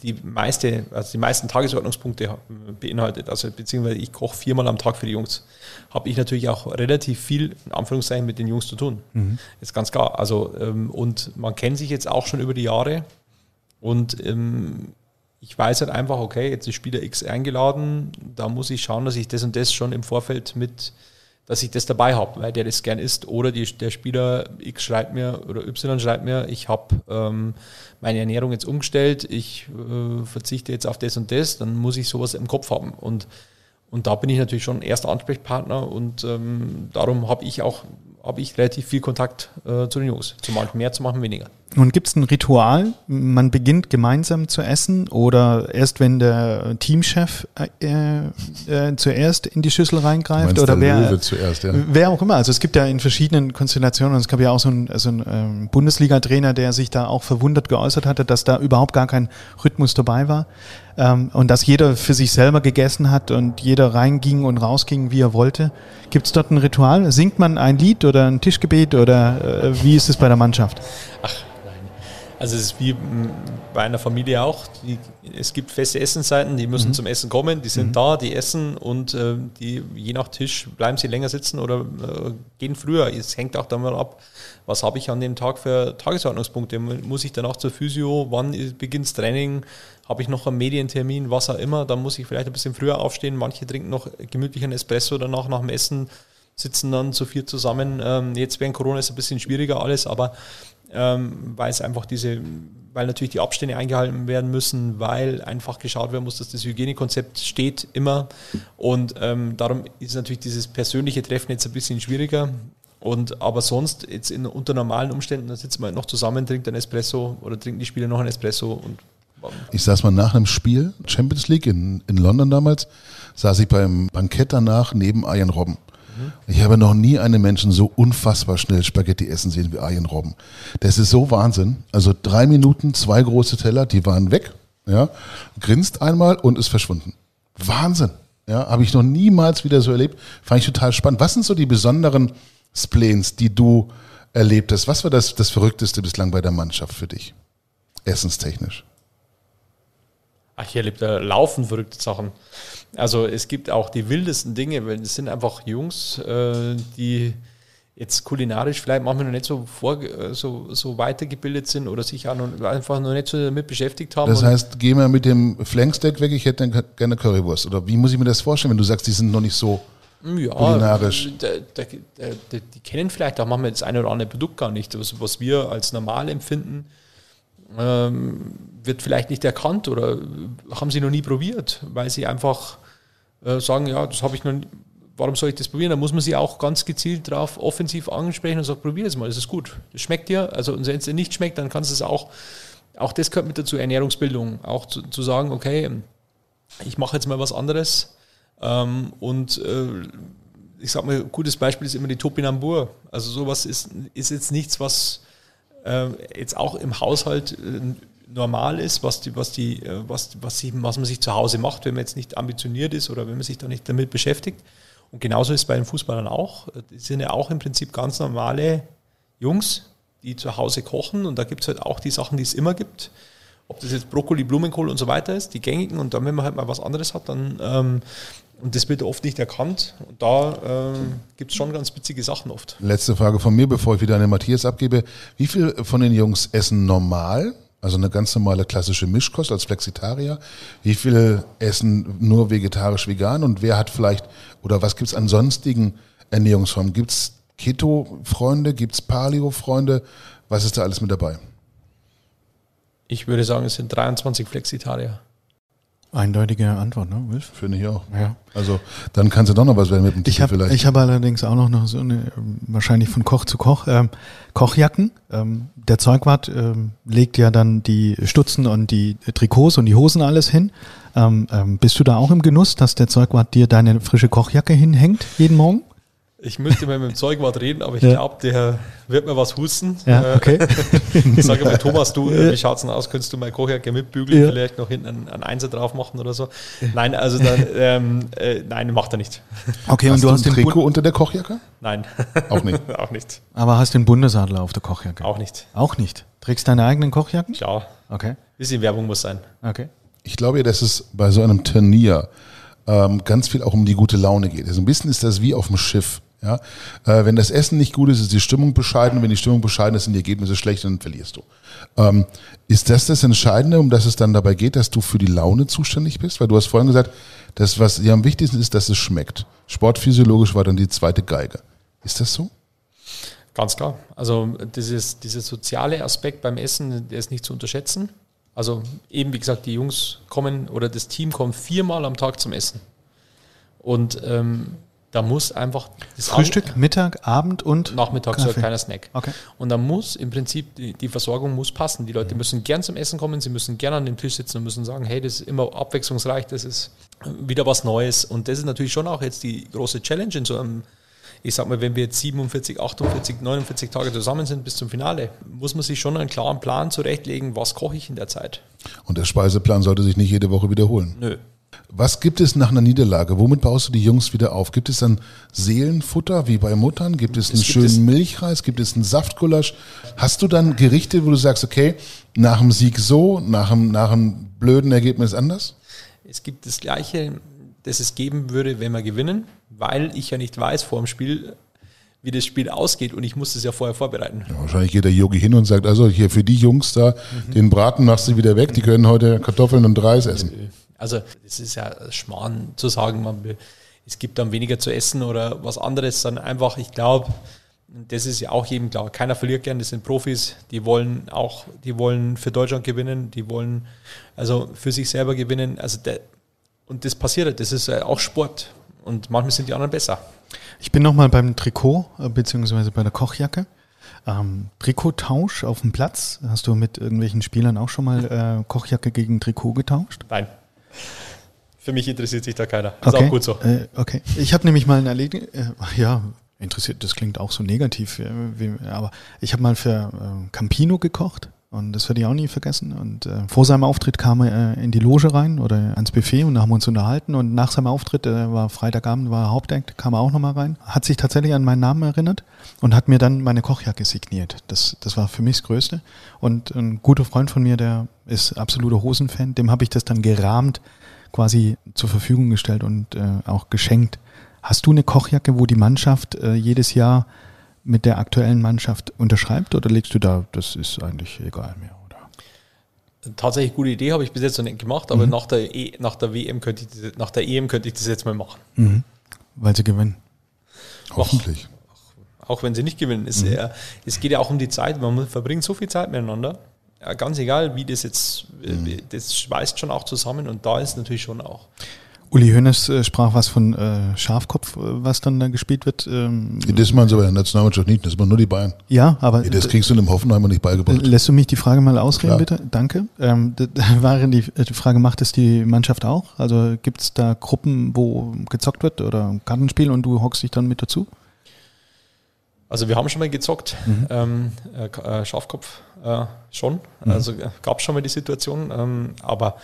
die meiste, also die meisten Tagesordnungspunkte ha- beinhaltet, also beziehungsweise ich koche viermal am Tag für die Jungs, habe ich natürlich auch relativ viel, in Anführungszeichen, mit den Jungs zu tun. Ist ganz klar. Also, ähm, und man kennt sich jetzt auch schon über die Jahre. Und ähm, ich weiß halt einfach, okay, jetzt ist Spieler X eingeladen, da muss ich schauen, dass ich das und das schon im Vorfeld mit, dass ich das dabei habe, weil der das gern isst. Oder die, der Spieler X schreibt mir oder Y schreibt mir, ich habe ähm, meine Ernährung jetzt umgestellt, ich äh, verzichte jetzt auf das und das, dann muss ich sowas im Kopf haben. Und, und da bin ich natürlich schon erster Ansprechpartner und ähm, darum habe ich auch habe ich relativ viel Kontakt äh, zu den Jungs. Zu manchen mehr, zu manchen weniger. Nun gibt es ein Ritual, man beginnt gemeinsam zu essen oder erst wenn der Teamchef äh, äh, zuerst in die Schüssel reingreift oder der wer, zuerst, ja. wer auch immer. Also es gibt ja in verschiedenen Konstellationen, und es gab ja auch so einen, so einen ähm, Bundesliga-Trainer, der sich da auch verwundert geäußert hatte, dass da überhaupt gar kein Rhythmus dabei war ähm, und dass jeder für sich selber gegessen hat und jeder reinging und rausging, wie er wollte. Gibt es dort ein Ritual? Singt man ein Lied oder ein Tischgebet oder äh, wie ist es bei der Mannschaft? Ach. Also es ist wie bei einer Familie auch. Die, es gibt feste Essenszeiten, die müssen zum Essen kommen, die sind da, die essen und äh, die je nach Tisch bleiben sie länger sitzen oder äh, gehen früher. Es hängt auch davon ab, was habe ich an dem Tag für Tagesordnungspunkte. Muss ich danach zur Physio, wann beginnt das Training, habe ich noch einen Medientermin, was auch immer, dann muss ich vielleicht ein bisschen früher aufstehen. Manche trinken noch gemütlich einen Espresso danach nach dem Essen, sitzen dann zu vier zusammen. Ähm, jetzt während Corona ist es ein bisschen schwieriger alles, aber ähm, weil es einfach diese, weil natürlich die Abstände eingehalten werden müssen, weil einfach geschaut werden muss, dass das Hygienekonzept steht immer. Und ähm, darum ist natürlich dieses persönliche Treffen jetzt ein bisschen schwieriger. Und aber sonst, jetzt in, unter normalen Umständen, da sitzt man halt noch zusammen, trinkt ein Espresso oder trinken die Spieler noch ein Espresso und Ich saß mal nach einem Spiel, Champions League in, in London damals, saß ich beim Bankett danach neben Arjen Robben. Ich habe noch nie einen Menschen so unfassbar schnell Spaghetti essen sehen wie Arjen Robben. Das ist so Wahnsinn. Also drei Minuten, zwei große Teller, die waren weg. Ja, grinst einmal und ist verschwunden. Wahnsinn. Ja, habe ich noch niemals wieder so erlebt. Fand ich total spannend. Was sind so die besonderen Spleens, die du erlebt hast? Was war das, das Verrückteste bislang bei der Mannschaft für dich? Essenstechnisch. Ach, hier lebt da laufen verrückte Sachen. Also es gibt auch die wildesten Dinge, weil es sind einfach Jungs, äh, die jetzt kulinarisch vielleicht manchmal noch nicht so, vor, äh, so, so weitergebildet sind oder sich auch noch, einfach noch nicht so damit beschäftigt haben. Das heißt, geh mal mit dem Flanksteak weg, ich hätte gerne Currywurst. Oder wie muss ich mir das vorstellen, wenn du sagst, die sind noch nicht so ja, kulinarisch. Da, da, da, da, die kennen vielleicht auch manchmal das eine oder andere Produkt gar nicht. Was, was wir als normal empfinden, ähm, wird vielleicht nicht erkannt oder haben sie noch nie probiert, weil sie einfach äh, sagen, ja, das habe ich noch nie, warum soll ich das probieren? Da muss man sie auch ganz gezielt drauf offensiv ansprechen und sagen, probier es mal, das ist gut. Das schmeckt dir. Also und wenn es dir nicht schmeckt, dann kannst du es auch, auch das gehört mit dazu, Ernährungsbildung, auch zu, zu sagen, okay, ich mache jetzt mal was anderes. Ähm, und äh, ich sag mal, gutes Beispiel ist immer die Topinambur. Also sowas ist, ist jetzt nichts, was äh, jetzt auch im Haushalt äh, normal ist, was, die, was, die, äh, was, was, sie, was man sich zu Hause macht, wenn man jetzt nicht ambitioniert ist oder wenn man sich da nicht damit beschäftigt. Und genauso ist es bei den Fußballern auch. Die sind ja auch im Prinzip ganz normale Jungs, die zu Hause kochen. Und da gibt es halt auch die Sachen, die es immer gibt. Ob das jetzt Brokkoli, Blumenkohl und so weiter ist, die gängigen. Und dann, wenn man halt mal was anderes hat, dann, ähm, und das wird oft nicht erkannt. Und da ähm, gibt es schon ganz witzige Sachen oft. Letzte Frage von mir, bevor ich wieder an den Matthias abgebe. Wie viel von den Jungs essen normal? Also eine ganz normale klassische Mischkost als Flexitarier. Wie viele essen nur vegetarisch-vegan und wer hat vielleicht, oder was gibt es an sonstigen Ernährungsformen? Gibt es Keto-Freunde, gibt es Paleo-Freunde? Was ist da alles mit dabei? Ich würde sagen, es sind 23 Flexitarier. Eindeutige Antwort, ne, Wilf? Finde ich auch. Ja. Also dann kannst du doch noch was werden mit dem Titel ich hab, vielleicht. Ich habe allerdings auch noch so eine, wahrscheinlich von Koch zu Koch, ähm, Kochjacken. Ähm, der Zeugwart ähm, legt ja dann die Stutzen und die Trikots und die Hosen alles hin. Ähm, ähm, bist du da auch im Genuss, dass der Zeugwart dir deine frische Kochjacke hinhängt jeden Morgen? Ich müsste mal mit dem Zeugwart reden, aber ich ja. glaube, der wird mir was husten. Ja, okay. ich sage mal, Thomas, du, ja. wie schaut es denn aus? Könntest du meine Kochjacke mitbügeln, ja. vielleicht noch hinten einen, einen Einser drauf machen oder so? Nein, also dann, ähm, äh, nein, macht er nicht. Okay, hast und du, du hast den Trikot Bund unter der Kochjacke? Nein. Auch nicht. auch nicht. Aber hast den Bundesadler auf der Kochjacke? Auch nicht. Auch nicht. Trägst deine eigenen Kochjacken? Ja. Okay. Bisschen Werbung muss sein. Okay. Ich glaube ja, dass es bei so einem Turnier ähm, ganz viel auch um die gute Laune geht. Also ein bisschen ist das wie auf dem Schiff. Ja? Äh, wenn das Essen nicht gut ist, ist die Stimmung bescheiden. Wenn die Stimmung bescheiden ist, sind die Ergebnisse schlecht, dann verlierst du. Ähm, ist das das Entscheidende, um das es dann dabei geht, dass du für die Laune zuständig bist? Weil du hast vorhin gesagt, das, was dir am wichtigsten ist, dass es schmeckt. Sportphysiologisch war dann die zweite Geige. Ist das so? Ganz klar. Also dieses, dieser soziale Aspekt beim Essen, der ist nicht zu unterschätzen. Also eben, wie gesagt, die Jungs kommen oder das Team kommt viermal am Tag zum Essen. Und ähm, da muss einfach das Frühstück, Augen, Mittag, Abend und Nachmittag so ein kleiner Snack. Okay. Und da muss im Prinzip die, die, Versorgung muss passen. Die Leute müssen gern zum Essen kommen, sie müssen gern an dem Tisch sitzen und müssen sagen, hey, das ist immer abwechslungsreich, das ist wieder was Neues. Und das ist natürlich schon auch jetzt die große Challenge in so einem ich sag mal, wenn wir jetzt 47, 48, 49 Tage zusammen sind bis zum Finale, muss man sich schon einen klaren Plan zurechtlegen, was koche ich in der Zeit. Und der Speiseplan sollte sich nicht jede Woche wiederholen. Nö. Was gibt es nach einer Niederlage? Womit baust du die Jungs wieder auf? Gibt es dann Seelenfutter wie bei Muttern? Gibt es einen es schönen es Milchreis? Gibt es einen Saftgulasch? Hast du dann Gerichte, wo du sagst, okay, nach dem Sieg so, nach einem, nach einem blöden Ergebnis anders? Es gibt das Gleiche, das es geben würde, wenn wir gewinnen, weil ich ja nicht weiß vor dem Spiel, wie das Spiel ausgeht und ich muss es ja vorher vorbereiten. Ja, wahrscheinlich geht der Yogi hin und sagt, also hier für die Jungs da, mhm. den Braten machst du wieder weg, die können heute Kartoffeln und Reis essen. Also es ist ja Schmarrn zu sagen, man, es gibt dann weniger zu essen oder was anderes, sondern einfach, ich glaube, das ist ja auch jedem klar. Keiner verliert gern, das sind Profis, die wollen auch, die wollen für Deutschland gewinnen, die wollen also für sich selber gewinnen. Also der, und das passiert, halt, das ist auch Sport. Und manchmal sind die anderen besser. Ich bin nochmal beim Trikot, äh, beziehungsweise bei der Kochjacke. Ähm, Trikottausch auf dem Platz. Hast du mit irgendwelchen Spielern auch schon mal äh, Kochjacke gegen Trikot getauscht? Nein. Für mich interessiert sich da keiner. Ist okay. auch gut so. Äh, okay. Ich habe nämlich mal ein Erlebnis, äh, ja, interessiert, das klingt auch so negativ, äh, aber ich habe mal für äh, Campino gekocht und das werde ich auch nie vergessen. Und äh, vor seinem Auftritt kam er äh, in die Loge rein oder ans Buffet und haben uns unterhalten. Und nach seinem Auftritt, äh, war Freitagabend, war Hauptakt, kam er auch nochmal rein, hat sich tatsächlich an meinen Namen erinnert und hat mir dann meine Kochjacke signiert. Das, das war für mich das Größte. Und ein guter Freund von mir, der ist absoluter Hosenfan, dem habe ich das dann gerahmt quasi zur Verfügung gestellt und äh, auch geschenkt. Hast du eine Kochjacke, wo die Mannschaft äh, jedes Jahr mit der aktuellen Mannschaft unterschreibt oder legst du da, das ist eigentlich egal mehr? Oder? Tatsächlich gute Idee, habe ich bis jetzt noch nicht gemacht, aber mhm. nach, der e, nach der WM könnte ich nach der EM könnte ich das jetzt mal machen. Mhm. Weil sie gewinnen. Hoffentlich. Auch, auch wenn sie nicht gewinnen. Es, mhm. es geht ja auch um die Zeit, man verbringt so viel Zeit miteinander. Ja, ganz egal, wie das jetzt, mhm. das schweißt schon auch zusammen und da ist natürlich schon auch. Uli Hoeneß äh, sprach was von äh, Schafkopf, äh, was dann da gespielt wird. Ähm, das machen sie bei der Nationalmannschaft nicht, das machen nur die Bayern. Ja, aber. Das kriegst du in dem Hoffenheimer nicht beigebracht. Lässt du mich die Frage mal ausreden, Klar. bitte? Danke. Ähm, da war die, die Frage, macht es die Mannschaft auch? Also gibt es da Gruppen, wo gezockt wird oder Kartenspiel und du hockst dich dann mit dazu? Also wir haben schon mal gezockt, mhm. ähm, äh, Schafkopf äh, schon. Mhm. Also gab es schon mal die Situation. Ähm, aber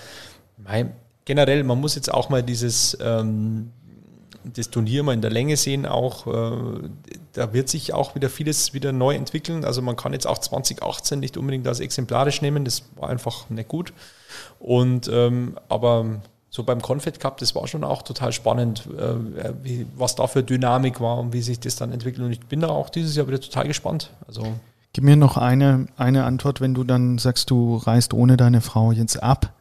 mein, generell, man muss jetzt auch mal dieses ähm, das Turnier mal in der Länge sehen, auch äh, da wird sich auch wieder vieles wieder neu entwickeln. Also man kann jetzt auch 2018 nicht unbedingt als exemplarisch nehmen, das war einfach nicht gut. Und ähm, aber so beim Confed Cup, das war schon auch total spannend, äh, wie, was da für Dynamik war und wie sich das dann entwickelt. Und ich bin da auch dieses Jahr wieder total gespannt. Also Gib mir noch eine, eine Antwort, wenn du dann sagst, du reist ohne deine Frau jetzt ab.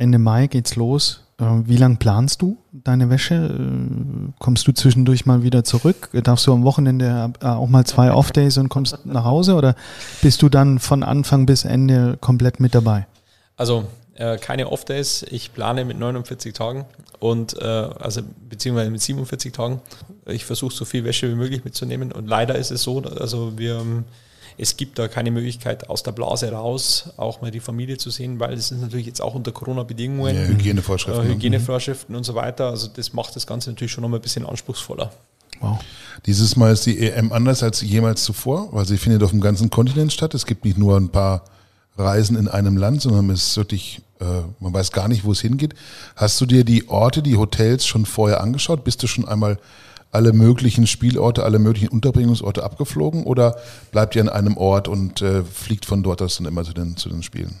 Ende Mai geht's los. Äh, wie lang planst du deine Wäsche? Äh, kommst du zwischendurch mal wieder zurück? Darfst du am Wochenende äh, auch mal zwei Off-Days und kommst nach Hause? Oder bist du dann von Anfang bis Ende komplett mit dabei? Also keine Off-Days. Ich plane mit 49 Tagen und also beziehungsweise mit 47 Tagen. Ich versuche so viel Wäsche wie möglich mitzunehmen und leider ist es so, also wir ähm, es gibt da keine Möglichkeit, aus der Blase raus auch mal die Familie zu sehen, weil es ist natürlich jetzt auch unter Corona-Bedingungen. Ja, Hygienevorschriften. Äh, ne? Hygienevorschriften mhm. und so weiter. Also das macht das Ganze natürlich schon noch mal ein bisschen anspruchsvoller. Wow. Dieses Mal ist die EM anders als jemals zuvor, weil sie findet auf dem ganzen Kontinent statt. Es gibt nicht nur ein paar Reisen in einem Land, sondern es ist wirklich, äh, man weiß gar nicht, wo es hingeht. Hast du dir die Orte, die Hotels schon vorher angeschaut? Bist du schon einmal alle möglichen Spielorte, alle möglichen Unterbringungsorte abgeflogen oder bleibt ihr an einem Ort und äh, fliegt von dort aus dann immer zu den, zu den Spielen?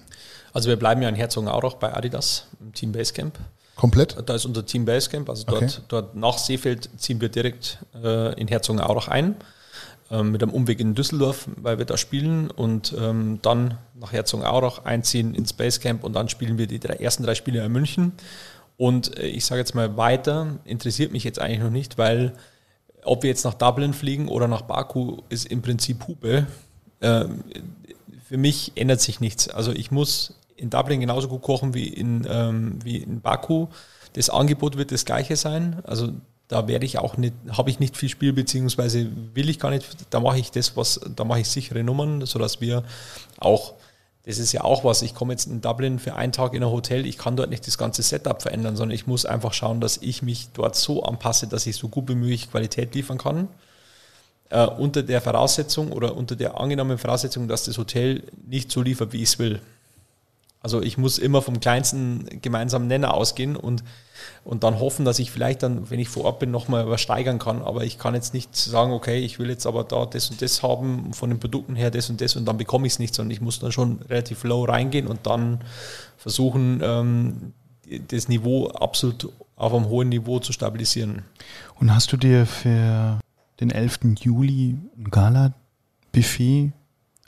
Also wir bleiben ja in Herzogenaurach bei Adidas im Team Basecamp. Komplett? Da ist unser Team Basecamp, also dort, okay. dort nach Seefeld ziehen wir direkt äh, in Herzogenaurach ein, äh, mit einem Umweg in Düsseldorf, weil wir da spielen und ähm, dann nach Herzogenaurach einziehen ins Basecamp und dann spielen wir die drei, ersten drei Spiele in München und äh, ich sage jetzt mal weiter, interessiert mich jetzt eigentlich noch nicht, weil ob wir jetzt nach Dublin fliegen oder nach Baku, ist im Prinzip Hupe. Ähm, für mich ändert sich nichts. Also ich muss in Dublin genauso gut kochen wie in, ähm, wie in Baku. Das Angebot wird das gleiche sein. Also da werde ich auch nicht, habe ich nicht viel Spiel, beziehungsweise will ich gar nicht, da mache ich das, was, da mache ich sichere Nummern, sodass wir auch das ist ja auch was. Ich komme jetzt in Dublin für einen Tag in ein Hotel, ich kann dort nicht das ganze Setup verändern, sondern ich muss einfach schauen, dass ich mich dort so anpasse, dass ich so gut wie möglich Qualität liefern kann. Äh, unter der Voraussetzung oder unter der angenommenen Voraussetzung, dass das Hotel nicht so liefert, wie ich es will. Also ich muss immer vom kleinsten gemeinsamen Nenner ausgehen und, und dann hoffen, dass ich vielleicht dann, wenn ich vor Ort bin, nochmal übersteigern kann. Aber ich kann jetzt nicht sagen, okay, ich will jetzt aber da das und das haben, von den Produkten her das und das und dann bekomme ich es nicht, sondern ich muss dann schon relativ low reingehen und dann versuchen, ähm, das Niveau absolut auf einem hohen Niveau zu stabilisieren. Und hast du dir für den 11. Juli ein Gala-Buffet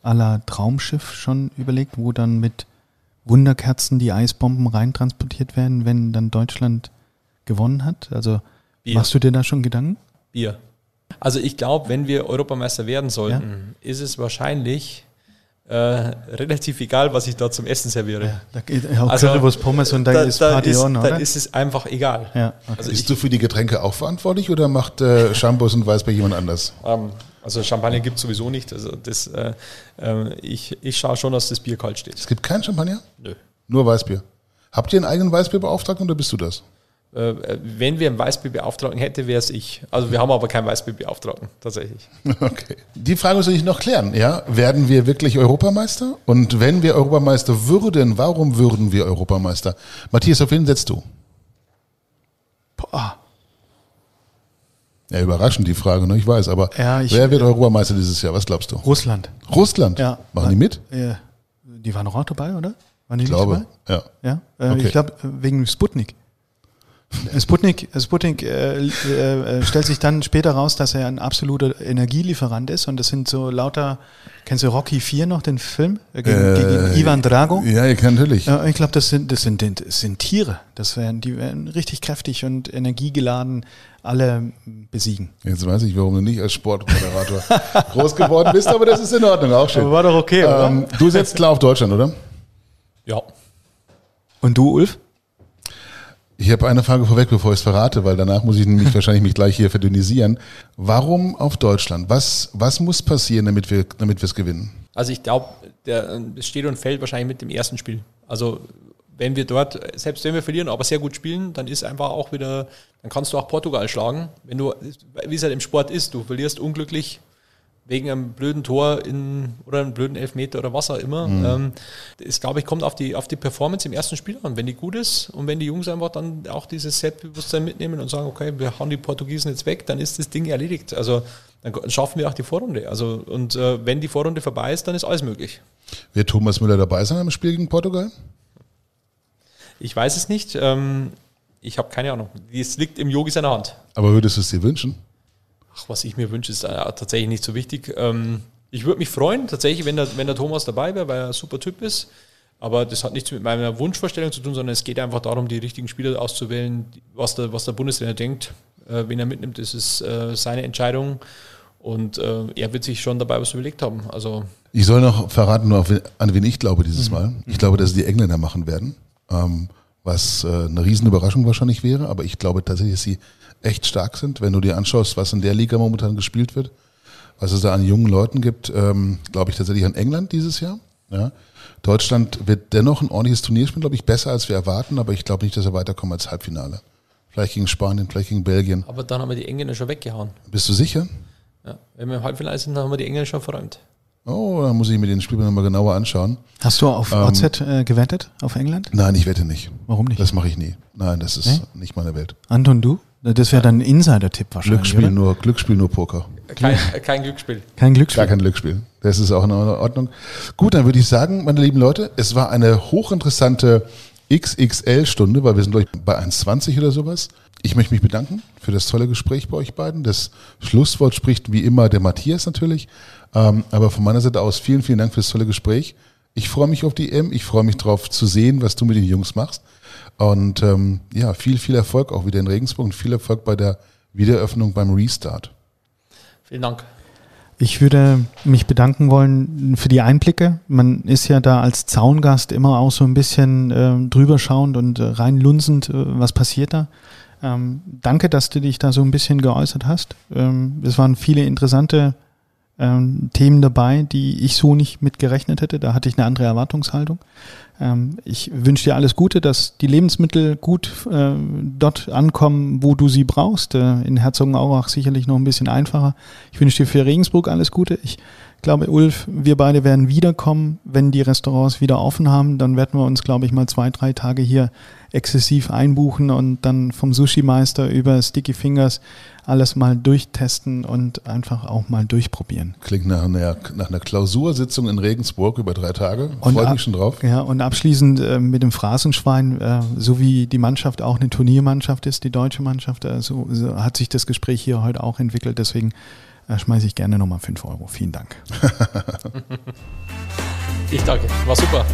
à la Traumschiff schon überlegt, wo dann mit Wunderkerzen die Eisbomben reintransportiert werden, wenn dann Deutschland gewonnen hat? Also Bier. machst du dir da schon Gedanken? Bier. Also ich glaube, wenn wir Europameister werden sollten, ja? ist es wahrscheinlich äh, relativ egal, was ich da zum Essen serviere. Ja, da geht ja, also, Currywurst, Pommes und dann da, ist Party ist, on, oder? Dann ist es einfach egal. Ja, okay. also Bist du für die Getränke auch verantwortlich oder macht äh, Shampoos und Weiß bei jemand anders? Ähm, also Champagner gibt es sowieso nicht. Also das, äh, äh, ich, ich schaue schon, dass das Bier kalt steht. Es gibt kein Champagner? Nö. Nur Weißbier. Habt ihr einen eigenen Weißbierbeauftragten oder bist du das? Äh, wenn wir einen Weißbierbeauftragten hätten, wäre es ich. Also wir haben aber keinen Weißbierbeauftragten, tatsächlich. Okay. Die Frage muss ich noch klären. Ja? Werden wir wirklich Europameister? Und wenn wir Europameister würden, warum würden wir Europameister? Matthias, auf wen setzt du? Boah. Ja, überraschend die Frage, ne? ich weiß, aber ja, ich, wer wird Europameister dieses Jahr? Was glaubst du? Russland. Russland? Ja. Machen die mit? Ja. Die waren noch auch dabei, oder? Waren die ich glaube, dabei? ja. ja? Äh, okay. Ich glaube, wegen Sputnik. Sputnik, Sputnik äh, äh, stellt sich dann später raus, dass er ein absoluter Energielieferant ist und das sind so lauter, kennst du Rocky 4 noch, den Film? Äh, gegen, äh, gegen Ivan Drago? Ja, ich kann natürlich. Ja, ich glaube, das sind, das, sind, das sind Tiere. Das werden, die werden richtig kräftig und energiegeladen alle besiegen. Jetzt weiß ich, warum du nicht als Sportmoderator groß geworden bist, aber das ist in Ordnung, auch schön. Aber war doch okay, ähm, Du setzt klar auf Deutschland, oder? Ja. Und du, Ulf? Ich habe eine Frage vorweg, bevor ich es verrate, weil danach muss ich nämlich wahrscheinlich mich gleich hier verdünnisieren. Warum auf Deutschland? Was, was muss passieren, damit wir damit es gewinnen? Also ich glaube, es steht und fällt wahrscheinlich mit dem ersten Spiel. Also wenn wir dort, selbst wenn wir verlieren, aber sehr gut spielen, dann ist einfach auch wieder, dann kannst du auch Portugal schlagen. Wenn du, wie es halt im Sport ist, du verlierst unglücklich, wegen einem blöden Tor in, oder einem blöden Elfmeter oder was auch immer. Mhm. Ähm, das, glaube ich, kommt auf die, auf die Performance im ersten Spiel an. Wenn die gut ist und wenn die Jungs einfach dann auch dieses Selbstbewusstsein mitnehmen und sagen, okay, wir hauen die Portugiesen jetzt weg, dann ist das Ding erledigt. Also dann schaffen wir auch die Vorrunde. Also und äh, wenn die Vorrunde vorbei ist, dann ist alles möglich. Wird Thomas Müller dabei sein im Spiel gegen Portugal? Ich weiß es nicht. Ähm, ich habe keine Ahnung. Es liegt im Yogi seiner Hand. Aber würdest du es dir wünschen? Ach, was ich mir wünsche, ist äh, tatsächlich nicht so wichtig. Ähm, ich würde mich freuen, tatsächlich, wenn der, wenn der Thomas dabei wäre, weil er ein super Typ ist. Aber das hat nichts mit meiner Wunschvorstellung zu tun, sondern es geht einfach darum, die richtigen Spieler auszuwählen. Was der, was der Bundestrainer denkt, äh, wen er mitnimmt, das ist äh, seine Entscheidung. Und äh, er wird sich schon dabei was überlegt haben. Also ich soll noch verraten, nur an wen ich glaube dieses mhm. Mal. Ich glaube, dass es die Engländer machen werden, ähm, was äh, eine Riesenüberraschung wahrscheinlich wäre. Aber ich glaube tatsächlich, dass sie echt stark sind. Wenn du dir anschaust, was in der Liga momentan gespielt wird, was es da an jungen Leuten gibt, ähm, glaube ich tatsächlich an England dieses Jahr. Ja. Deutschland wird dennoch ein ordentliches Turnier spielen, glaube ich, besser als wir erwarten, aber ich glaube nicht, dass wir weiterkommen als Halbfinale. Vielleicht gegen Spanien, vielleicht gegen Belgien. Aber dann haben wir die Engländer schon weggehauen. Bist du sicher? Ja. Wenn wir im Halbfinale sind, dann haben wir die Engländer schon verräumt. Oh, dann muss ich mir den Spiel nochmal genauer anschauen. Hast du auf ähm, OZ äh, gewettet, auf England? Nein, ich wette nicht. Warum nicht? Das mache ich nie. Nein, das ist nee? nicht meine Welt. Anton, du? Das wäre dann ein Insider-Tipp wahrscheinlich. Glücksspiel nur, Glücksspiel nur Poker. Kein, kein Glücksspiel. Kein Glücksspiel. Gar kein Glücksspiel. Das ist auch in Ordnung. Gut, dann würde ich sagen, meine lieben Leute, es war eine hochinteressante XXL-Stunde, weil wir sind, glaube ich, bei 1,20 oder sowas. Ich möchte mich bedanken für das tolle Gespräch bei euch beiden. Das Schlusswort spricht wie immer der Matthias natürlich. Ähm, aber von meiner Seite aus vielen, vielen Dank für das tolle Gespräch. Ich freue mich auf die EM. Ich freue mich darauf zu sehen, was du mit den Jungs machst. Und ähm, ja, viel, viel Erfolg auch wieder in Regensburg und viel Erfolg bei der Wiedereröffnung beim Restart. Vielen Dank. Ich würde mich bedanken wollen für die Einblicke. Man ist ja da als Zaungast immer auch so ein bisschen äh, drüber schauend und äh, reinlunsend, äh, was passiert da. Ähm, danke, dass du dich da so ein bisschen geäußert hast. Ähm, es waren viele interessante ähm, Themen dabei, die ich so nicht mitgerechnet hätte. Da hatte ich eine andere Erwartungshaltung. Ähm, ich wünsche dir alles Gute, dass die Lebensmittel gut äh, dort ankommen, wo du sie brauchst. Äh, in Herzogenaurach sicherlich noch ein bisschen einfacher. Ich wünsche dir für Regensburg alles Gute. Ich glaube, Ulf, wir beide werden wiederkommen, wenn die Restaurants wieder offen haben. Dann werden wir uns, glaube ich, mal zwei, drei Tage hier exzessiv einbuchen und dann vom Sushi-Meister über Sticky Fingers alles mal durchtesten und einfach auch mal durchprobieren. Klingt nach einer, nach einer Klausursitzung in Regensburg über drei Tage. Freue mich schon drauf. Ja, und abschließend äh, mit dem Phrasenschwein, äh, so wie die Mannschaft auch eine Turniermannschaft ist, die deutsche Mannschaft, äh, so, so hat sich das Gespräch hier heute auch entwickelt. Deswegen äh, schmeiße ich gerne nochmal 5 Euro. Vielen Dank. ich danke. War super.